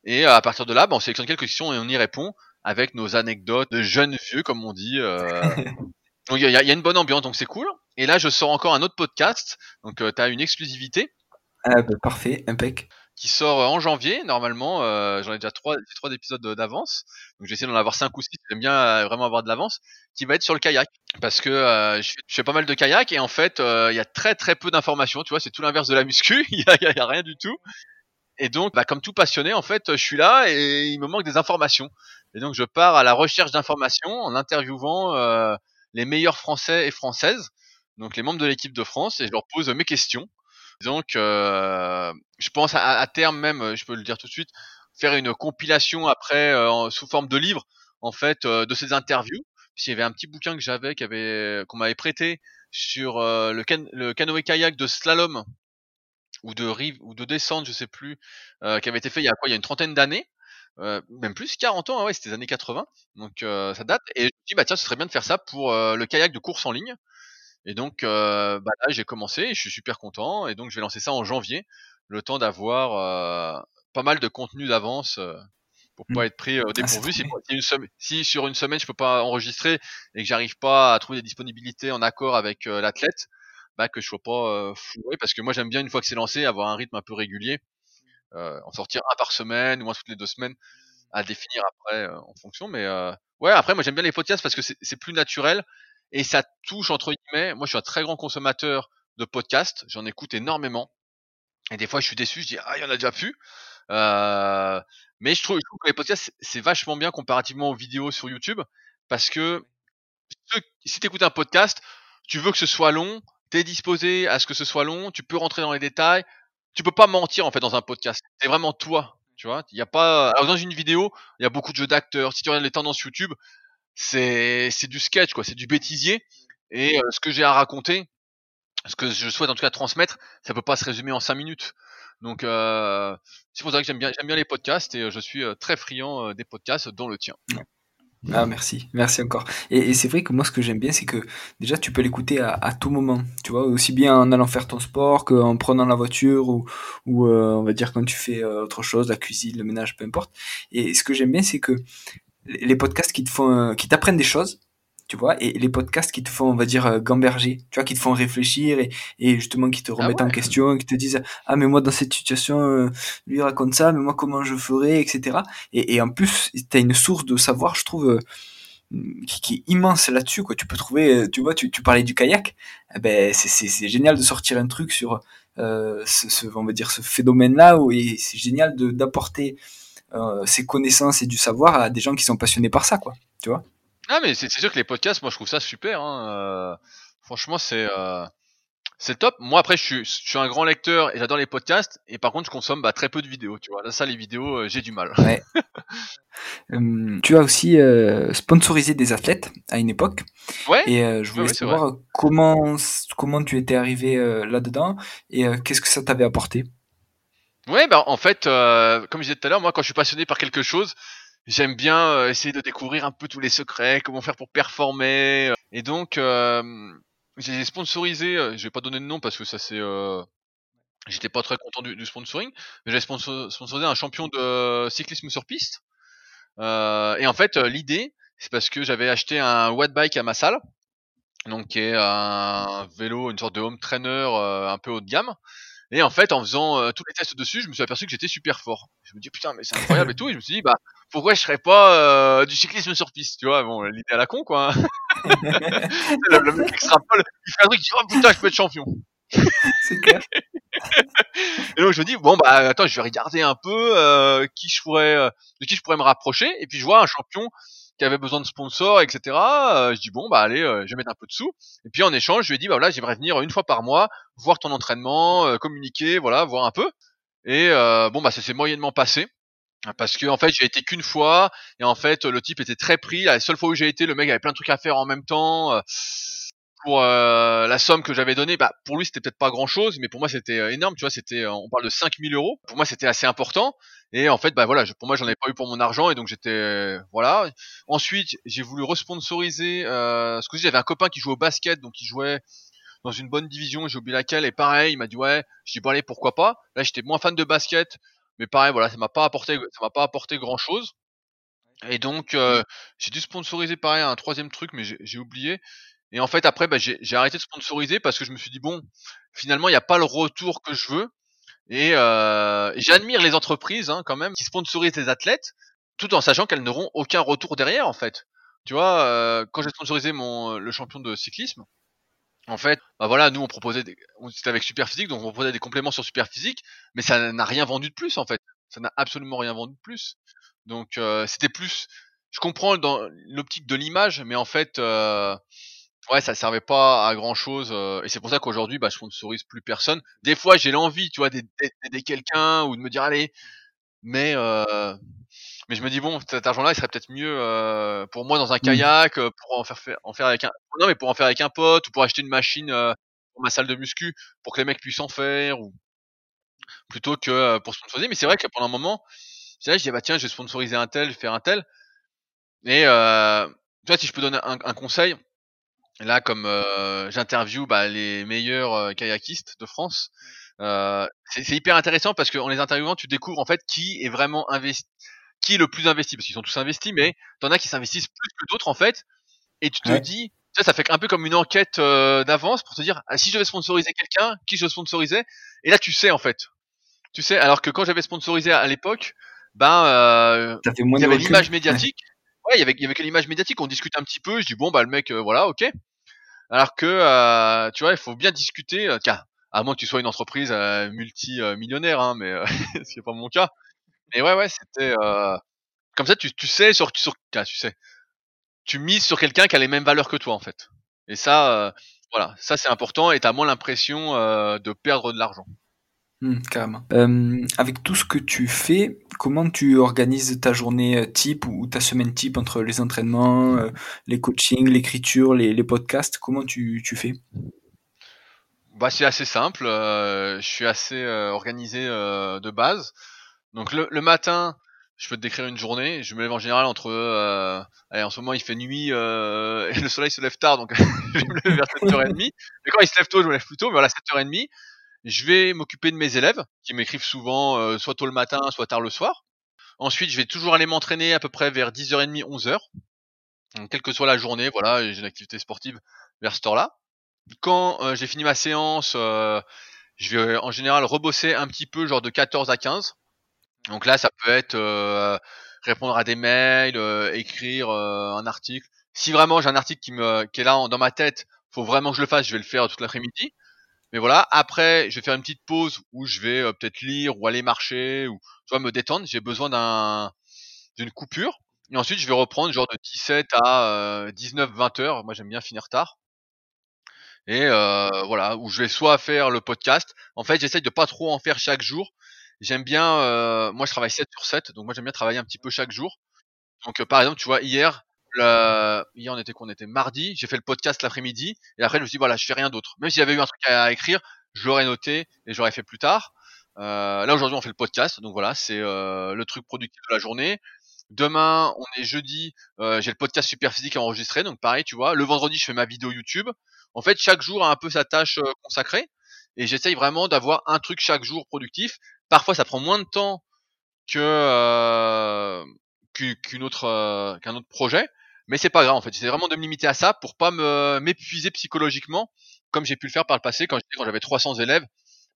Et à partir de là, bah, on sélectionne quelques questions et on y répond avec nos anecdotes de jeunes vieux, comme on dit. Euh, <laughs> Donc il y, a, une bonne ambiance, donc c'est cool. Et là, je sors encore un autre podcast. Donc euh, tu as une exclusivité. Ah bah, parfait, impec. Qui sort euh, en janvier, normalement. Euh, J'en ai déjà trois, trois épisodes d'avance. Donc j'essaie d'en avoir cinq ou six. J'aime bien euh, vraiment avoir de l'avance. Qui va être sur le kayak. Parce que je, fais pas mal de kayak et en fait, il y a très très peu d'informations. Tu vois, c'est tout l'inverse de la muscu. <laughs> Il y, a, rien du tout. Et donc, bah, comme tout passionné, en fait, je suis là et il me manque des informations. Et donc, je pars à la recherche d'informations en interviewant euh, les meilleurs Français et Françaises, donc les membres de l'équipe de France, et je leur pose mes questions. Donc, euh, je pense à, terme même, je peux le dire tout de suite, faire une compilation après euh, sous forme de livre, en fait, euh, de ces interviews. S'il y avait un petit bouquin que j'avais, qu'on m'avait prêté sur le, le canoë kayak de slalom ou de rive ou de descente, je sais plus, qui avait été fait il y a quoi, il y a une trentaine d'années. Euh, même plus 40 ans, hein, ouais, c'était les années 80, donc euh, ça date. Et je me dis bah tiens, ce serait bien de faire ça pour euh, le kayak de course en ligne. Et donc bah là j'ai commencé, et je suis super content, et donc je vais lancer ça en janvier, le temps d'avoir pas mal de contenu d'avance pour pas mmh. être pris au ah, dépourvu. si, si, sur une semaine je peux pas enregistrer et que j'arrive pas à trouver des disponibilités en accord avec l'athlète, bah que je sois pas fourré, parce que moi j'aime bien une fois que c'est lancé avoir un rythme un peu régulier euh, en sortir un par semaine ou un toutes les deux semaines à définir après euh, en fonction. Mais euh, ouais, après moi j'aime bien les podcasts parce que c'est plus naturel et ça touche entre guillemets. Moi je suis un très grand consommateur de podcasts, j'en écoute énormément. Et des fois je suis déçu, je dis ah il y en a déjà plus. Euh, mais je trouve, je trouve, que les podcasts c'est vachement bien comparativement aux vidéos sur YouTube parce que si tu écoutes un podcast, tu veux que ce soit long, tu es disposé à ce que ce soit long, tu peux rentrer dans les détails, tu peux pas mentir en fait dans un podcast. C'est vraiment toi, tu vois? Il y a pas dans une vidéo, il y a beaucoup de jeux d'acteurs. Si tu regardes les tendances YouTube, c'est c'est du sketch quoi, c'est du bêtisier. Et euh, ce que j'ai à raconter, ce que je souhaite en tout cas transmettre, ça peut pas se résumer en cinq minutes. Donc euh, c'est pour ça que j'aime bien j'aime bien les podcasts et euh, je suis euh, très friand des podcasts dont le tien. Ah merci, merci encore. Et, c'est vrai que moi ce que j'aime bien c'est que déjà tu peux l'écouter à, tout moment, tu vois, aussi bien en allant faire ton sport qu'en prenant la voiture ou, ou euh, on va dire quand tu fais euh, autre chose, la cuisine, le ménage, peu importe. Et ce que j'aime bien c'est que les podcasts qui te font, euh, qui t'apprennent des choses, tu vois, et les podcasts qui te font, on va dire, euh, gamberger, tu vois, qui te font réfléchir et, et justement qui te ah remettent en question, qui te disent, ah, mais moi, dans cette situation, euh, lui raconte ça, mais moi, comment je ferais, etc. Et, et en plus, tu as une source de savoir, je trouve, euh, qui, qui, est immense là-dessus, quoi. Tu peux trouver, tu vois, tu, tu parlais du kayak, eh ben, c'est génial de sortir un truc sur, euh, ce, ce, on va dire, ce phénomène-là, et c'est génial d'apporter euh, ces connaissances et du savoir à des gens qui sont passionnés par ça, quoi. Tu vois ah mais c'est sûr que les podcasts, moi je trouve ça super. Hein, euh, franchement, c'est euh, c'est top. Moi après, je suis, je suis un grand lecteur et j'adore les podcasts. Et par contre, je consomme bah, très peu de vidéos. Tu vois, là ça, les vidéos, euh, j'ai du mal. Ouais. <laughs> tu as aussi sponsorisé des athlètes à une époque. Ouais. Et je voulais savoir comment comment tu étais arrivé là-dedans et qu'est-ce que ça t'avait apporté? Ouais, bah en fait, comme je disais tout à l'heure, moi quand je suis passionné par quelque chose, j'aime bien euh, essayer de découvrir un peu tous les secrets, comment faire pour performer. Euh. Et donc, euh, j'ai sponsorisé, je vais pas donner de nom parce que ça c'est J'étais pas très content du, sponsoring, mais j'avais sponsorisé un champion de cyclisme sur piste. Euh, et en fait, l'idée, c'est parce que j'avais acheté un watt bike à ma salle, donc qui est un vélo, une sorte de home trainer un peu haut de gamme. Et en fait, en faisant tous les tests dessus, je me suis aperçu que j'étais super fort. Je me dis putain, mais c'est incroyable et tout. Et je me suis dit bah pourquoi je serais pas du cyclisme sur piste, tu vois? Bon, l'idée à la con quoi. Hein. <laughs> le, mec extrapole, il fait un truc, il dit oh putain, je peux être champion. <laughs> c'est clair. <laughs> et donc je me dis bon bah attends, je vais regarder un peu euh, qui je pourrais, euh, de qui je pourrais me rapprocher. Et puis je vois un champion qui avait besoin de sponsors, etc. Euh, je dis bon bah allez, je vais mettre un peu de sous. Et puis en échange, je lui ai dit bah voilà, j'aimerais venir une fois par mois, voir ton entraînement, communiquer, voilà, voir un peu. Et bon bah ça s'est moyennement passé. Parce que en fait j'ai été qu'une fois et en fait le type était très pris. La seule fois où j'ai été, le mec avait plein de trucs à faire en même temps pour euh, la somme que j'avais donnée, bah pour lui c'était peut-être pas grand chose, mais pour moi c'était euh, énorme, tu vois, c'était, euh, on parle de 5000 euros. Pour moi c'était assez important. Et en fait, bah voilà, pour moi j'en ai pas eu pour mon argent et donc j'étais, voilà. Ensuite j'ai voulu responsoriser, euh, ce que j'avais un copain qui jouait au basket, donc il jouait dans une bonne division, j'ai oublié laquelle, et pareil, il m'a dit ouais, je dis bon allez pourquoi pas? Là j'étais moins fan de basket, mais pareil voilà, ça m'a pas apporté, ça m'a pas apporté grand chose. Et donc j'ai dû sponsoriser pareil un troisième truc, mais j'ai oublié. Et en fait, après, bah, j'ai arrêté de sponsoriser parce que je me suis dit, bon, finalement, il n'y a pas le retour que je veux. Et euh, j'admire les entreprises hein, quand même qui sponsorisent des athlètes, tout en sachant qu'elles n'auront aucun retour derrière, en fait. Tu vois, euh, quand j'ai sponsorisé mon le champion de cyclisme, en fait, bah voilà, nous on proposait, c'était avec Superphysique, donc on proposait des compléments sur Superphysique, mais ça n'a rien vendu de plus, en fait. Ça n'a absolument rien vendu de plus. Donc euh, c'était plus, je comprends dans l'optique de l'image, mais en fait, euh, ouais, ça servait pas à grand chose. et c'est pour ça qu'aujourd'hui, bah, je sponsorise plus personne. Des fois, j'ai l'envie, tu vois, d'aider quelqu'un ou de me dire allez, mais mais je me dis bon, cet argent-là, il serait peut-être mieux pour moi dans un kayak, pour en faire, en faire avec un, non mais pour en faire avec un pote ou pour acheter une machine pour ma salle de muscu pour que les mecs puissent en faire ou plutôt que pour sponsoriser. Mais c'est vrai que pendant un moment, je dis bah tiens, je vais sponsoriser un tel, faire un tel. Et euh, tu vois, si je peux donner un, un conseil, Là, comme euh, j'interview bah, les meilleurs euh, kayakistes de France, euh, c'est hyper intéressant parce qu'en les interviewant, tu découvres en fait qui est vraiment investi, qui est le plus investi, parce qu'ils sont tous investis, mais t'en as qui s'investissent plus que d'autres en fait, et tu te dis, ça, ça fait un peu comme une enquête euh, d'avance pour te dire, ah, si je vais sponsoriser quelqu'un, qui je sponsorisais, et là tu sais en fait, tu sais, alors que quand j'avais sponsorisé à, l'époque, ben euh, il y avait l'image médiatique. Ouais. il y avait, il y avait que l'image médiatique, on discute un petit peu, je dis bon bah le mec voilà, OK. Alors que, euh, tu vois, il faut bien discuter, euh, à moins que tu sois une entreprise euh, multimillionnaire, hein, mais <laughs> ce n'est pas mon cas. Mais ouais, ouais, c'était comme ça, tu, tu sais sur, sur, tu sais, tu mises sur quelqu'un qui a les mêmes valeurs que toi en fait. Et ça, voilà, ça c'est important et t'as moins l'impression de perdre de l'argent. Mmh, carrément. Euh, avec tout ce que tu fais, comment tu organises ta journée euh, type ou ta semaine type entre les entraînements, euh, les coachings, l'écriture, les, les, podcasts? Comment tu, tu fais? Bah, C'est assez simple. je suis assez organisé de base. Donc le, le, matin, je peux te décrire une journée. Je me lève en général entre... allez, en ce moment, il fait nuit <laughs> et le soleil se lève tard, donc <laughs> je me lève vers 7h30. Mais quand il se lève tôt, je me lève plus tôt, mais voilà, 7h30 je vais m'occuper de mes élèves qui m'écrivent souvent euh, soit tôt le matin, soit tard le soir. Ensuite, je vais toujours aller m'entraîner à peu près vers 10h30, 11h. Donc, quelle que soit la journée, voilà, j'ai une activité sportive vers ce temps-là. Quand euh, j'ai fini ma séance, euh, je vais en général rebosser un petit peu, genre de 14 à 15. Donc là, ça peut être répondre à des mails, écrire un article. Si vraiment j'ai un article qui me qui est là dans ma tête, faut vraiment que je le fasse, je vais le faire toute l'après-midi. Mais voilà, après, je vais faire une petite pause où je vais euh, peut-être lire ou aller marcher ou tu vois, me détendre. J'ai besoin d'un d'une coupure. Et ensuite, je vais reprendre genre de 17 à 19, euh, 20 heures. Moi, j'aime bien finir tard. Et euh, voilà, où je vais soit faire le podcast. En fait, j'essaye de pas trop en faire chaque jour. J'aime bien, euh, moi, je travaille 7 sur 7, donc moi, j'aime bien travailler un petit peu chaque jour. Donc, par exemple, tu vois, hier, le... hier on était qu'on était mardi, j'ai fait le podcast l'après-midi et après je me suis dit voilà je fais rien d'autre. Même s'il y avait eu un truc à écrire, je l'aurais noté et j'aurais fait plus tard. Euh, là aujourd'hui on fait le podcast, donc voilà c'est euh, le truc productif de la journée. Demain on est jeudi, euh, j'ai le podcast super physique à enregistrer, donc pareil tu vois. Le vendredi je fais ma vidéo YouTube. En fait chaque jour a un peu sa tâche euh, consacrée et j'essaye vraiment d'avoir un truc chaque jour productif. Parfois, ça prend moins de temps que qu'une autre qu'un autre projet, mais c'est pas grave en fait. C'est vraiment de me limiter à ça pour pas me m'épuiser psychologiquement, comme j'ai pu le faire par le passé quand j'avais 300 élèves.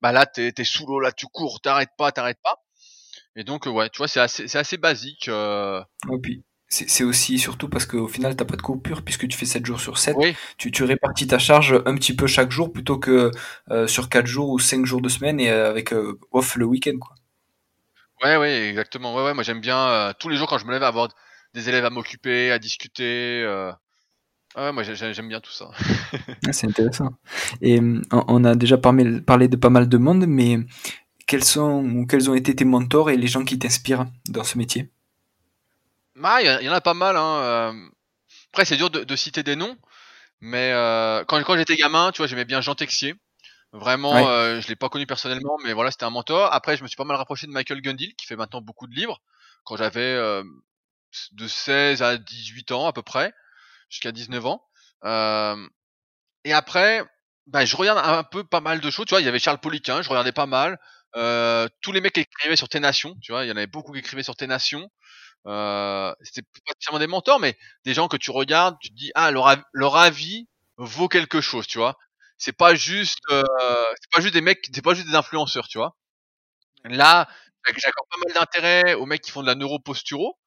Bah là, t'es es sous l'eau, là tu cours, t'arrêtes pas, t'arrêtes pas. Et donc ouais, tu vois, c'est assez c'est assez basique. Euh... Et puis c'est aussi surtout parce qu'au final, t'as pas de coupure puisque tu fais 7 jours sur 7. Oui. Tu, tu répartis ta charge un petit peu chaque jour plutôt que euh, sur 4 jours ou 5 jours de semaine et euh, avec euh, off le week-end. Quoi. Ouais, ouais, exactement. Ouais, ouais, moi j'aime bien tous les jours quand je me lève avoir des élèves à m'occuper, à discuter. Ouais, moi j'aime bien tout ça. <laughs> c'est intéressant. Et on a déjà parlé, parlé de pas mal de monde, mais quels sont ou quels ont été tes mentors et les gens qui t'inspirent dans ce métier? Bah, il y, en a pas mal. Hein. Euh. Après, c'est dur de, citer des noms, mais euh, quand, quand j'étais gamin, tu vois, j'aimais bien Jean Texier. Vraiment, euh, je l'ai pas connu personnellement, mais voilà, c'était un mentor. Après, je me suis pas mal rapproché de Michael Gundil, qui fait maintenant beaucoup de livres. Quand j'avais de 16 à 18 ans à peu près, jusqu'à 19 ans. et après, bah, je regarde un peu pas mal de choses. Tu vois, il y avait Charles Poliquin, je regardais pas mal. tous les mecs qui écrivaient sur T Nations, tu vois, il y en avait beaucoup qui écrivaient sur T Nations. Euh, c'était pas nécessairement des mentors, mais des gens que tu regardes, tu te dis ah leur, leur avis vaut quelque chose, tu vois. C'est pas juste, euh, c'est pas juste des mecs, c'est pas juste des influenceurs, tu vois. Là, j'accorde pas mal d'intérêt aux mecs qui font de la neuroposturo.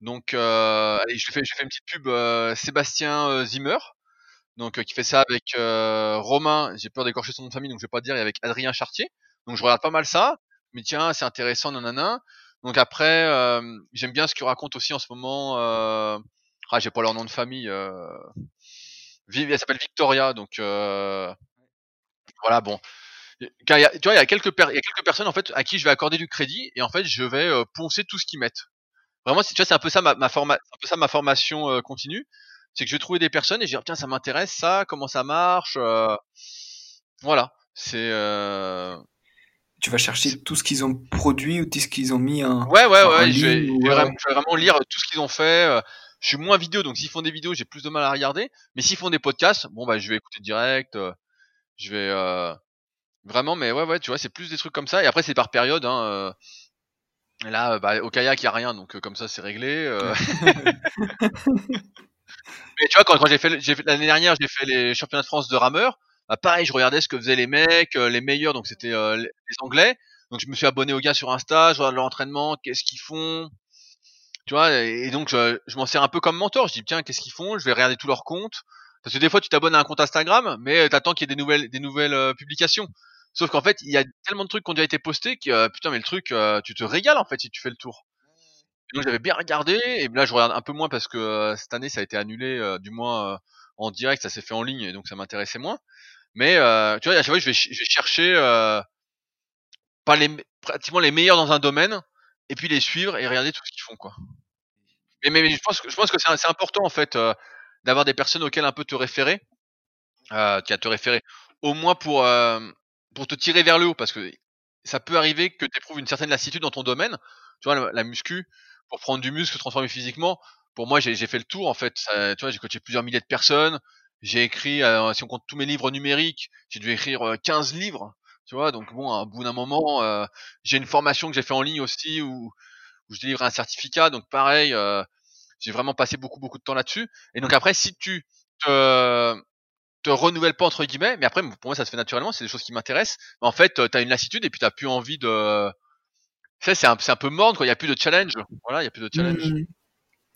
Donc, euh, allez, je fais, je fais une petite pub euh, Sébastien euh, Zimmer, donc qui fait ça avec Romain. J'ai peur d'écorcher son nom de famille, donc je vais pas dire. Et avec Adrien Chartier. Donc je regarde pas mal ça. Mais tiens, c'est intéressant, nanana. Donc après, euh, j'aime bien ce que raconte aussi en ce moment. Euh... Ah, j'ai pas leur nom de famille. Euh... Elle s'appelle Victoria, donc euh... voilà. Bon, tu vois, il y a quelques personnes en fait à qui je vais accorder du crédit et en fait je vais euh, poncer tout ce qu'ils mettent. Vraiment, tu vois, c'est un peu ça ma, ma forma... un peu ça ma formation euh, continue. C'est que je vais trouver des personnes et je vais dire tiens ça m'intéresse ça, comment ça marche. Euh, voilà, c'est tu vas chercher tout ce qu'ils ont produit ou tout ce qu'ils ont mis en. Ouais, ouais, ouais. je, vais, vraiment, lire tout ce qu'ils ont fait. Euh, je suis moins vidéo, donc s'ils font des vidéos, j'ai plus de mal à regarder. Mais s'ils font des podcasts, bon bah je vais écouter direct. Euh, je vais euh, vraiment, mais ouais, ouais, tu vois, c'est plus des trucs comme ça. Et après c'est par période. Hein, là, bah, au kayak, il y a rien, donc comme ça c'est réglé. <laughs> mais tu vois, quand, quand j'ai fait, l'année dernière, j'ai fait les championnats de France de rameur. Bah, pareil, je regardais ce que faisaient les mecs, euh, les meilleurs, donc c'était euh, les Anglais. Donc je me suis abonné aux gars sur Insta, je regarde leur entraînement, qu'est-ce qu'ils font, tu vois. Et, donc je, je m'en sers un peu comme mentor. Je dis tiens, qu'est-ce qu'ils font? Je vais regarder tous leurs comptes. Parce que des fois tu t'abonnes à un compte Instagram, mais t'attends qu'il y ait des nouvelles, des nouvelles euh, publications. Sauf qu'en fait, il y a tellement de trucs qui ont déjà été postés que putain, mais le truc, tu te régales en fait si tu fais le tour. donc j'avais bien regardé, et là je regarde un peu moins parce que cette année ça a été annulé, du moins en direct, ça s'est fait en ligne, et donc ça m'intéressait moins. Mais euh, tu vois, à chaque fois, je vais, chercher euh, pratiquement les meilleurs dans un domaine, et puis les suivre et regarder tout ce qu'ils font, quoi. Mais, je pense que c'est important en fait euh, d'avoir des personnes auxquelles un peu te référer, euh, qui a te référer, au moins pour euh, pour te tirer vers le haut, parce que ça peut arriver que tu éprouves une certaine lassitude dans ton domaine. Tu vois, la, muscu, pour prendre du muscle, transformer physiquement. Pour moi, j'ai fait le tour en fait. tu vois, j'ai coaché plusieurs milliers de personnes. J'ai écrit, euh, si on compte tous mes livres numériques, j'ai dû écrire 15 euh, livres, tu vois. Donc bon, à bout d'un moment, euh, j'ai une formation que j'ai fait en ligne aussi où, où je délivre un certificat. Donc pareil, j'ai vraiment passé beaucoup beaucoup de temps là-dessus. Et donc après, si tu te, te renouvelles pas entre guillemets, mais après pour moi ça se fait naturellement, c'est des choses qui m'intéressent. En fait, tu as une lassitude et puis t'as plus envie de. Tu sais, c'est un, un peu morne quoi. Il y a plus de challenge. Voilà, il y a plus de challenge. Mmh.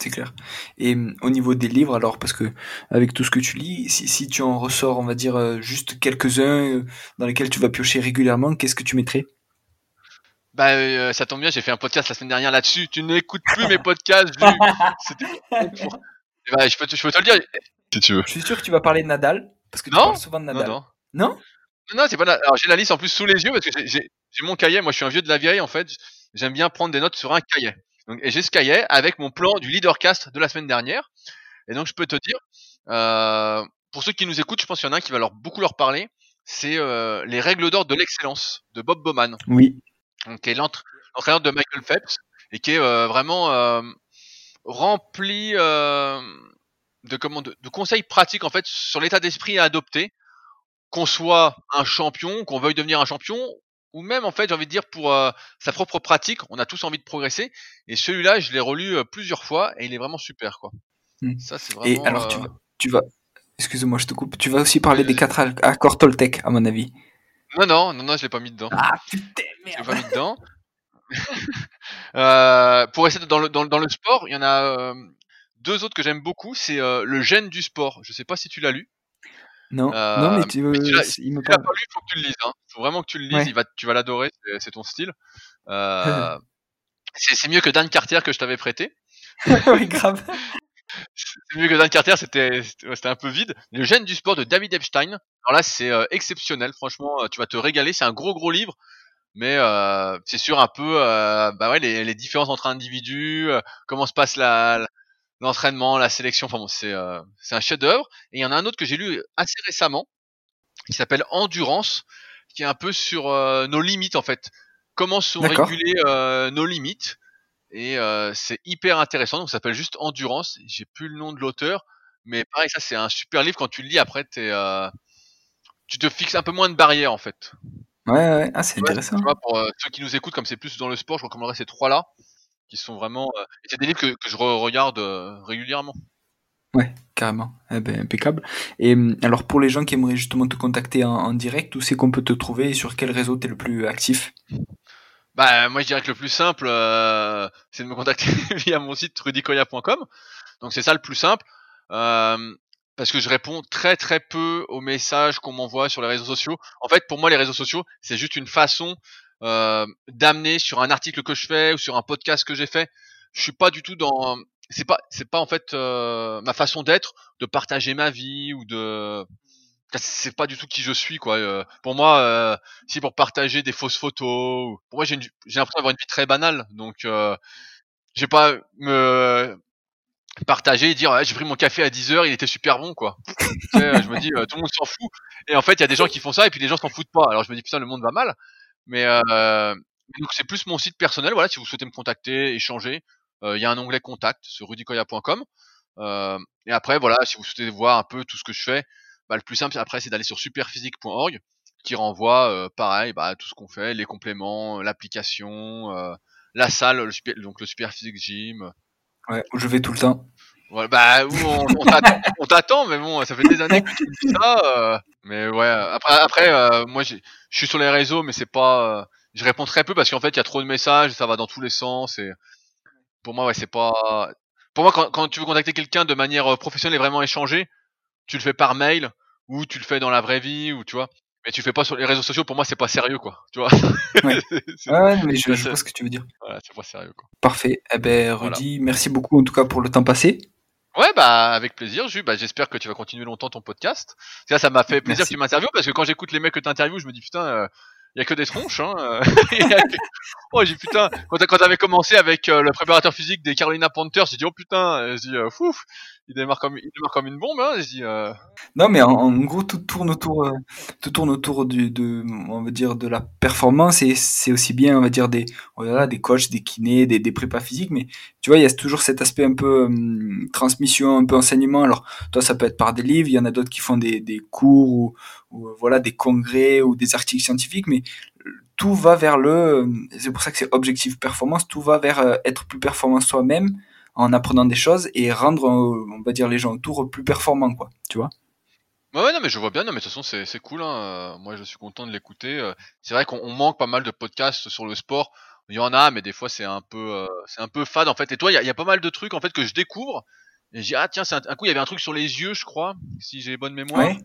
C'est clair. Et au niveau des livres, alors, parce que avec tout ce que tu lis, si, si tu en ressors, on va dire, euh, juste quelques-uns euh, dans lesquels tu vas piocher régulièrement, qu'est-ce que tu mettrais? Bah, euh, ça tombe bien, j'ai fait un podcast la semaine dernière là-dessus. Tu n'écoutes plus mes podcasts, <laughs> C'était... bah, je, peux te, je peux te le dire, si tu veux. Je suis sûr que tu vas parler de Nadal, parce que tu parles souvent de Nadal. Non, non? Non, c'est pas Alors, j'ai la liste en plus sous les yeux, parce que j'ai, mon cahier. Moi, je suis un vieux de la vieille, en fait. J'aime bien prendre des notes sur un cahier. Donc, et j'ai ce cahier avec mon plan du leadercast de la semaine dernière. Et donc, je peux te dire, euh, pour ceux qui nous écoutent, je pense qu'il y en a un qui va leur beaucoup leur parler. C'est euh, les règles d'or de l'excellence de Bob Bowman. Oui. Donc, qui est l'entraîneur de Michael Phelps et qui est euh, vraiment rempli de, comment, de, de, conseils pratiques en fait sur l'état d'esprit à adopter qu'on soit un champion, qu'on veuille devenir un champion, ou même en fait j'ai envie de dire pour euh, sa propre pratique, on a tous envie de progresser. Et celui-là, je l'ai relu euh, plusieurs fois et il est vraiment super quoi. Hmm. Ça c'est Et vraiment. alors, tu euh, vas, tu vas, excuse-moi, je te coupe, tu vas aussi parler des quatre accords Toltec, à mon avis. Non non non non, je l'ai pas mis dedans. Ah putain, Je l'ai pas mis dedans. <laughs> Euh, pour rester dans le, dans, le- dans le sport, il y en a deux autres que j'aime beaucoup. C'est euh, le gène du sport. Je sais pas si tu l'as lu. Non, Euh, non, mais tu, mais tu il me tu parle. pas lu, faut que tu le lises. Hein. Faut vraiment que tu le lises. Ouais. Il va, tu vas l'adorer. C'est, ton style. Euh, <laughs> c'est, mieux que Dan Carter que je t'avais prêté. oui, grave. <laughs> C'est mieux que Dan Carter. C'était, un peu vide. Le gène du sport de David Epstein. Alors là, c'est euh, exceptionnel. Franchement, tu vas te régaler. C'est un gros gros livre. Mais euh, c'est sur un peu euh, bah ouais, les, les différences entre individus, comment se passe la- l'entraînement, la sélection. Enfin bon, c'est euh, un chef-d'œuvre. Et il y en a un autre que j'ai lu assez récemment, qui s'appelle Endurance, qui est un peu sur euh, nos limites en fait. Comment sont régulées euh, nos limites. Et euh, c'est hyper intéressant. Donc ça s'appelle juste Endurance. J'ai plus le nom de l'auteur, mais pareil, ça c'est un super livre. Quand tu le lis après, t'es, euh, tu te fixes un peu moins de barrières en fait. Ouais, ouais, ah, c'est Ouais, intéressant. tu vois, pour euh, ceux qui nous écoutent, comme c'est plus dans le sport, je recommanderais ces trois-là, qui sont vraiment. euh, et c'est des livres que, que je re- regarde euh, régulièrement. Ouais, carrément. Eh ben, impeccable. Et hum, alors, pour les gens qui aimeraient justement te contacter en, en direct, où c'est qu'on peut te trouver et sur quel réseau t'es le plus actif? Bah, moi, je dirais que le plus simple, euh, c'est de me contacter <laughs> via mon site rudicoya.com. Donc, c'est ça le plus simple. Euh, parce que je réponds très très peu aux messages qu'on m'envoie sur les réseaux sociaux. En fait, pour moi, les réseaux sociaux, c'est juste une façon euh, d'amener sur un article que je fais ou sur un podcast que j'ai fait. Je suis pas du tout dans. C'est pas, c'est pas en fait euh, ma façon d'être, de partager ma vie ou de. C'est pas du tout qui je suis quoi. Euh, pour moi, euh, si pour partager des fausses photos, ou- pour moi j'ai une- j'ai l'impression d'avoir une vie très banale, donc euh, j'ai pas me partager et dire ouais, j'ai pris mon café à 10 heures, il était super bon quoi. Tu sais, je me dis euh, tout le monde s'en fout et en fait il y a des gens qui font ça et puis les gens s'en foutent pas. Alors je me dis putain le monde va mal, mais euh, donc c'est plus mon site personnel. Voilà si vous souhaitez me contacter, échanger, euh, il y a un onglet contact sur rudicoya.com euh, et après voilà si vous souhaitez voir un peu tout ce que je fais, bah, le plus simple après c'est d'aller sur superphysique.org qui renvoie pareil bah, tout ce qu'on fait, les compléments, l'application, la salle, le super, donc le Superphysique Gym. Ouais, je vais tout le temps. Bah on, on t'attend, mais bon, ça fait des années que tu dis ça. euh, mais ouais, après, après euh, moi je suis sur les réseaux, mais c'est pas, euh, je réponds très peu parce qu'en fait il y a trop de messages, ça va dans tous les sens et pour moi ouais c'est pas, pour moi quand, quand tu veux contacter quelqu'un de manière euh, professionnelle et vraiment échanger, tu le fais par mail ou tu le fais dans la vraie vie ou tu vois. Mais tu le fais pas sur les réseaux sociaux, pour moi c'est pas sérieux quoi, tu vois. Ouais. <laughs> Mais je, je vois ce que tu veux dire. voilà, c'est pas sérieux quoi. Parfait. Eh ben, Voilà. Rudy, merci beaucoup en tout cas pour le temps passé. Ouais, bah avec plaisir, Jus. Bah, j'espère que tu vas continuer longtemps ton podcast. Ça, ça m'a fait plaisir Merci. que tu m'interviewes parce que quand j'écoute les mecs que t'interviews, je me dis putain, il y a que des tronches. Hein. euh. <laughs> Que- <laughs> oh, j'ai dit, putain. Quand quand t'avais commencé avec euh, le préparateur physique des Carolina Panthers, j'ai dit oh putain. euh, J'ai dit euh, fouf, il démarre comme une bombe. Hein. Euh, Non, mais en, gros, tout tourne autour, euh, tout tourne autour du, de, on va dire, de la performance et c'est aussi bien, on va dire, des, voilà, des coachs, des kinés, des, des prépas physiques, mais tu vois, il y a toujours cet aspect un peu hum, transmission, un peu enseignement. Alors, toi, ça peut être par des livres, il y en a d'autres qui font des, des cours ou, euh, voilà, des congrès ou des articles scientifiques, mais tout va vers le, euh, c'est pour ça que c'est objectif performance, tout va vers être plus performant soi-même en apprenant des choses et rendre, euh, on va dire, les gens autour plus performants, quoi, tu vois. ouais, ouais, non, mais je vois bien. Non, mais de toute façon, c'est c'est cool. Hein. euh, Moi, je suis content de l'écouter. euh. C'est vrai qu'on on manque pas mal de podcasts sur le sport. Il y en a, mais des fois, c'est un peu, euh, c'est un peu fade en fait. Et toi, il y y a pas mal de trucs en fait que je découvre. Et je dis ah tiens, un, un coup il y avait un truc sur les yeux, je crois, si j'ai bonne mémoire. Ouais.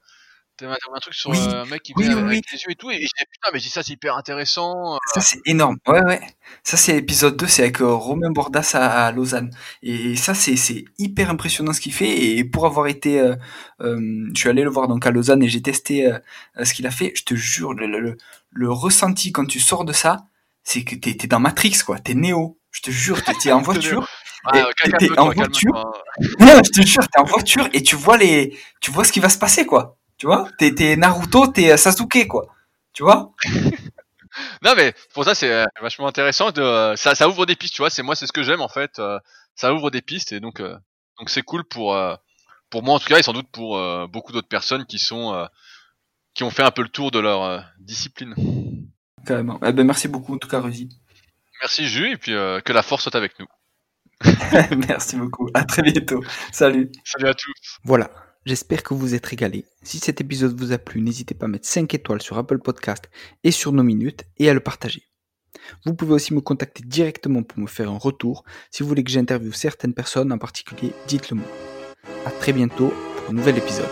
T'avais un, truc sur Oui, euh, un mec qui oui, venait oui, avec les yeux et tout, et je disais putain, mais je dis ça c'est hyper intéressant. Ça, c'est énorme. Ouais, ouais. Ça, c'est épisode 2, c'est avec euh, Romain Bordas à, à Lausanne. Et ça, c'est, hyper impressionnant ce qu'il fait. Et pour avoir été, euh, euh, je suis allé le voir donc à Lausanne et j'ai testé euh, euh, ce qu'il a fait. Je te jure, le, le, ressenti quand tu sors de ça, c'est que t'es, t'es dans Matrix, quoi. T'es Néo. Je te jure, t'es, en voiture. Ah, t'es en <laughs> voiture. Non, je te jure, t'es en voiture et tu vois les, tu vois ce qui va se passer, quoi. Tu vois? T'es, t'es Naruto, t'es euh, Sasuke, quoi. Tu vois? <laughs> Non mais pour ça c'est euh, vachement intéressant. De, euh, ça, ça ouvre des pistes, tu vois. C'est moi c'est ce que j'aime en fait. ça ouvre des pistes et donc euh, donc c'est cool pour euh, pour moi en tout cas et sans doute pour euh, beaucoup d'autres personnes qui sont qui ont fait un peu le tour de leur discipline. Carrément. Eh ben, merci beaucoup en tout cas, Rudy. Merci Jus, et puis que la force soit avec nous. <laughs> merci beaucoup. À très bientôt. Salut. Salut à tous. Voilà. J'espère que vous êtes régalés. Si cet épisode vous a plu, n'hésitez pas à mettre 5 étoiles sur Apple Podcast et sur nos minutes et à le partager. Vous pouvez aussi me contacter directement pour me faire un retour. Si vous voulez que j'interviewe certaines personnes en particulier, dites-le moi. A très bientôt pour un nouvel épisode.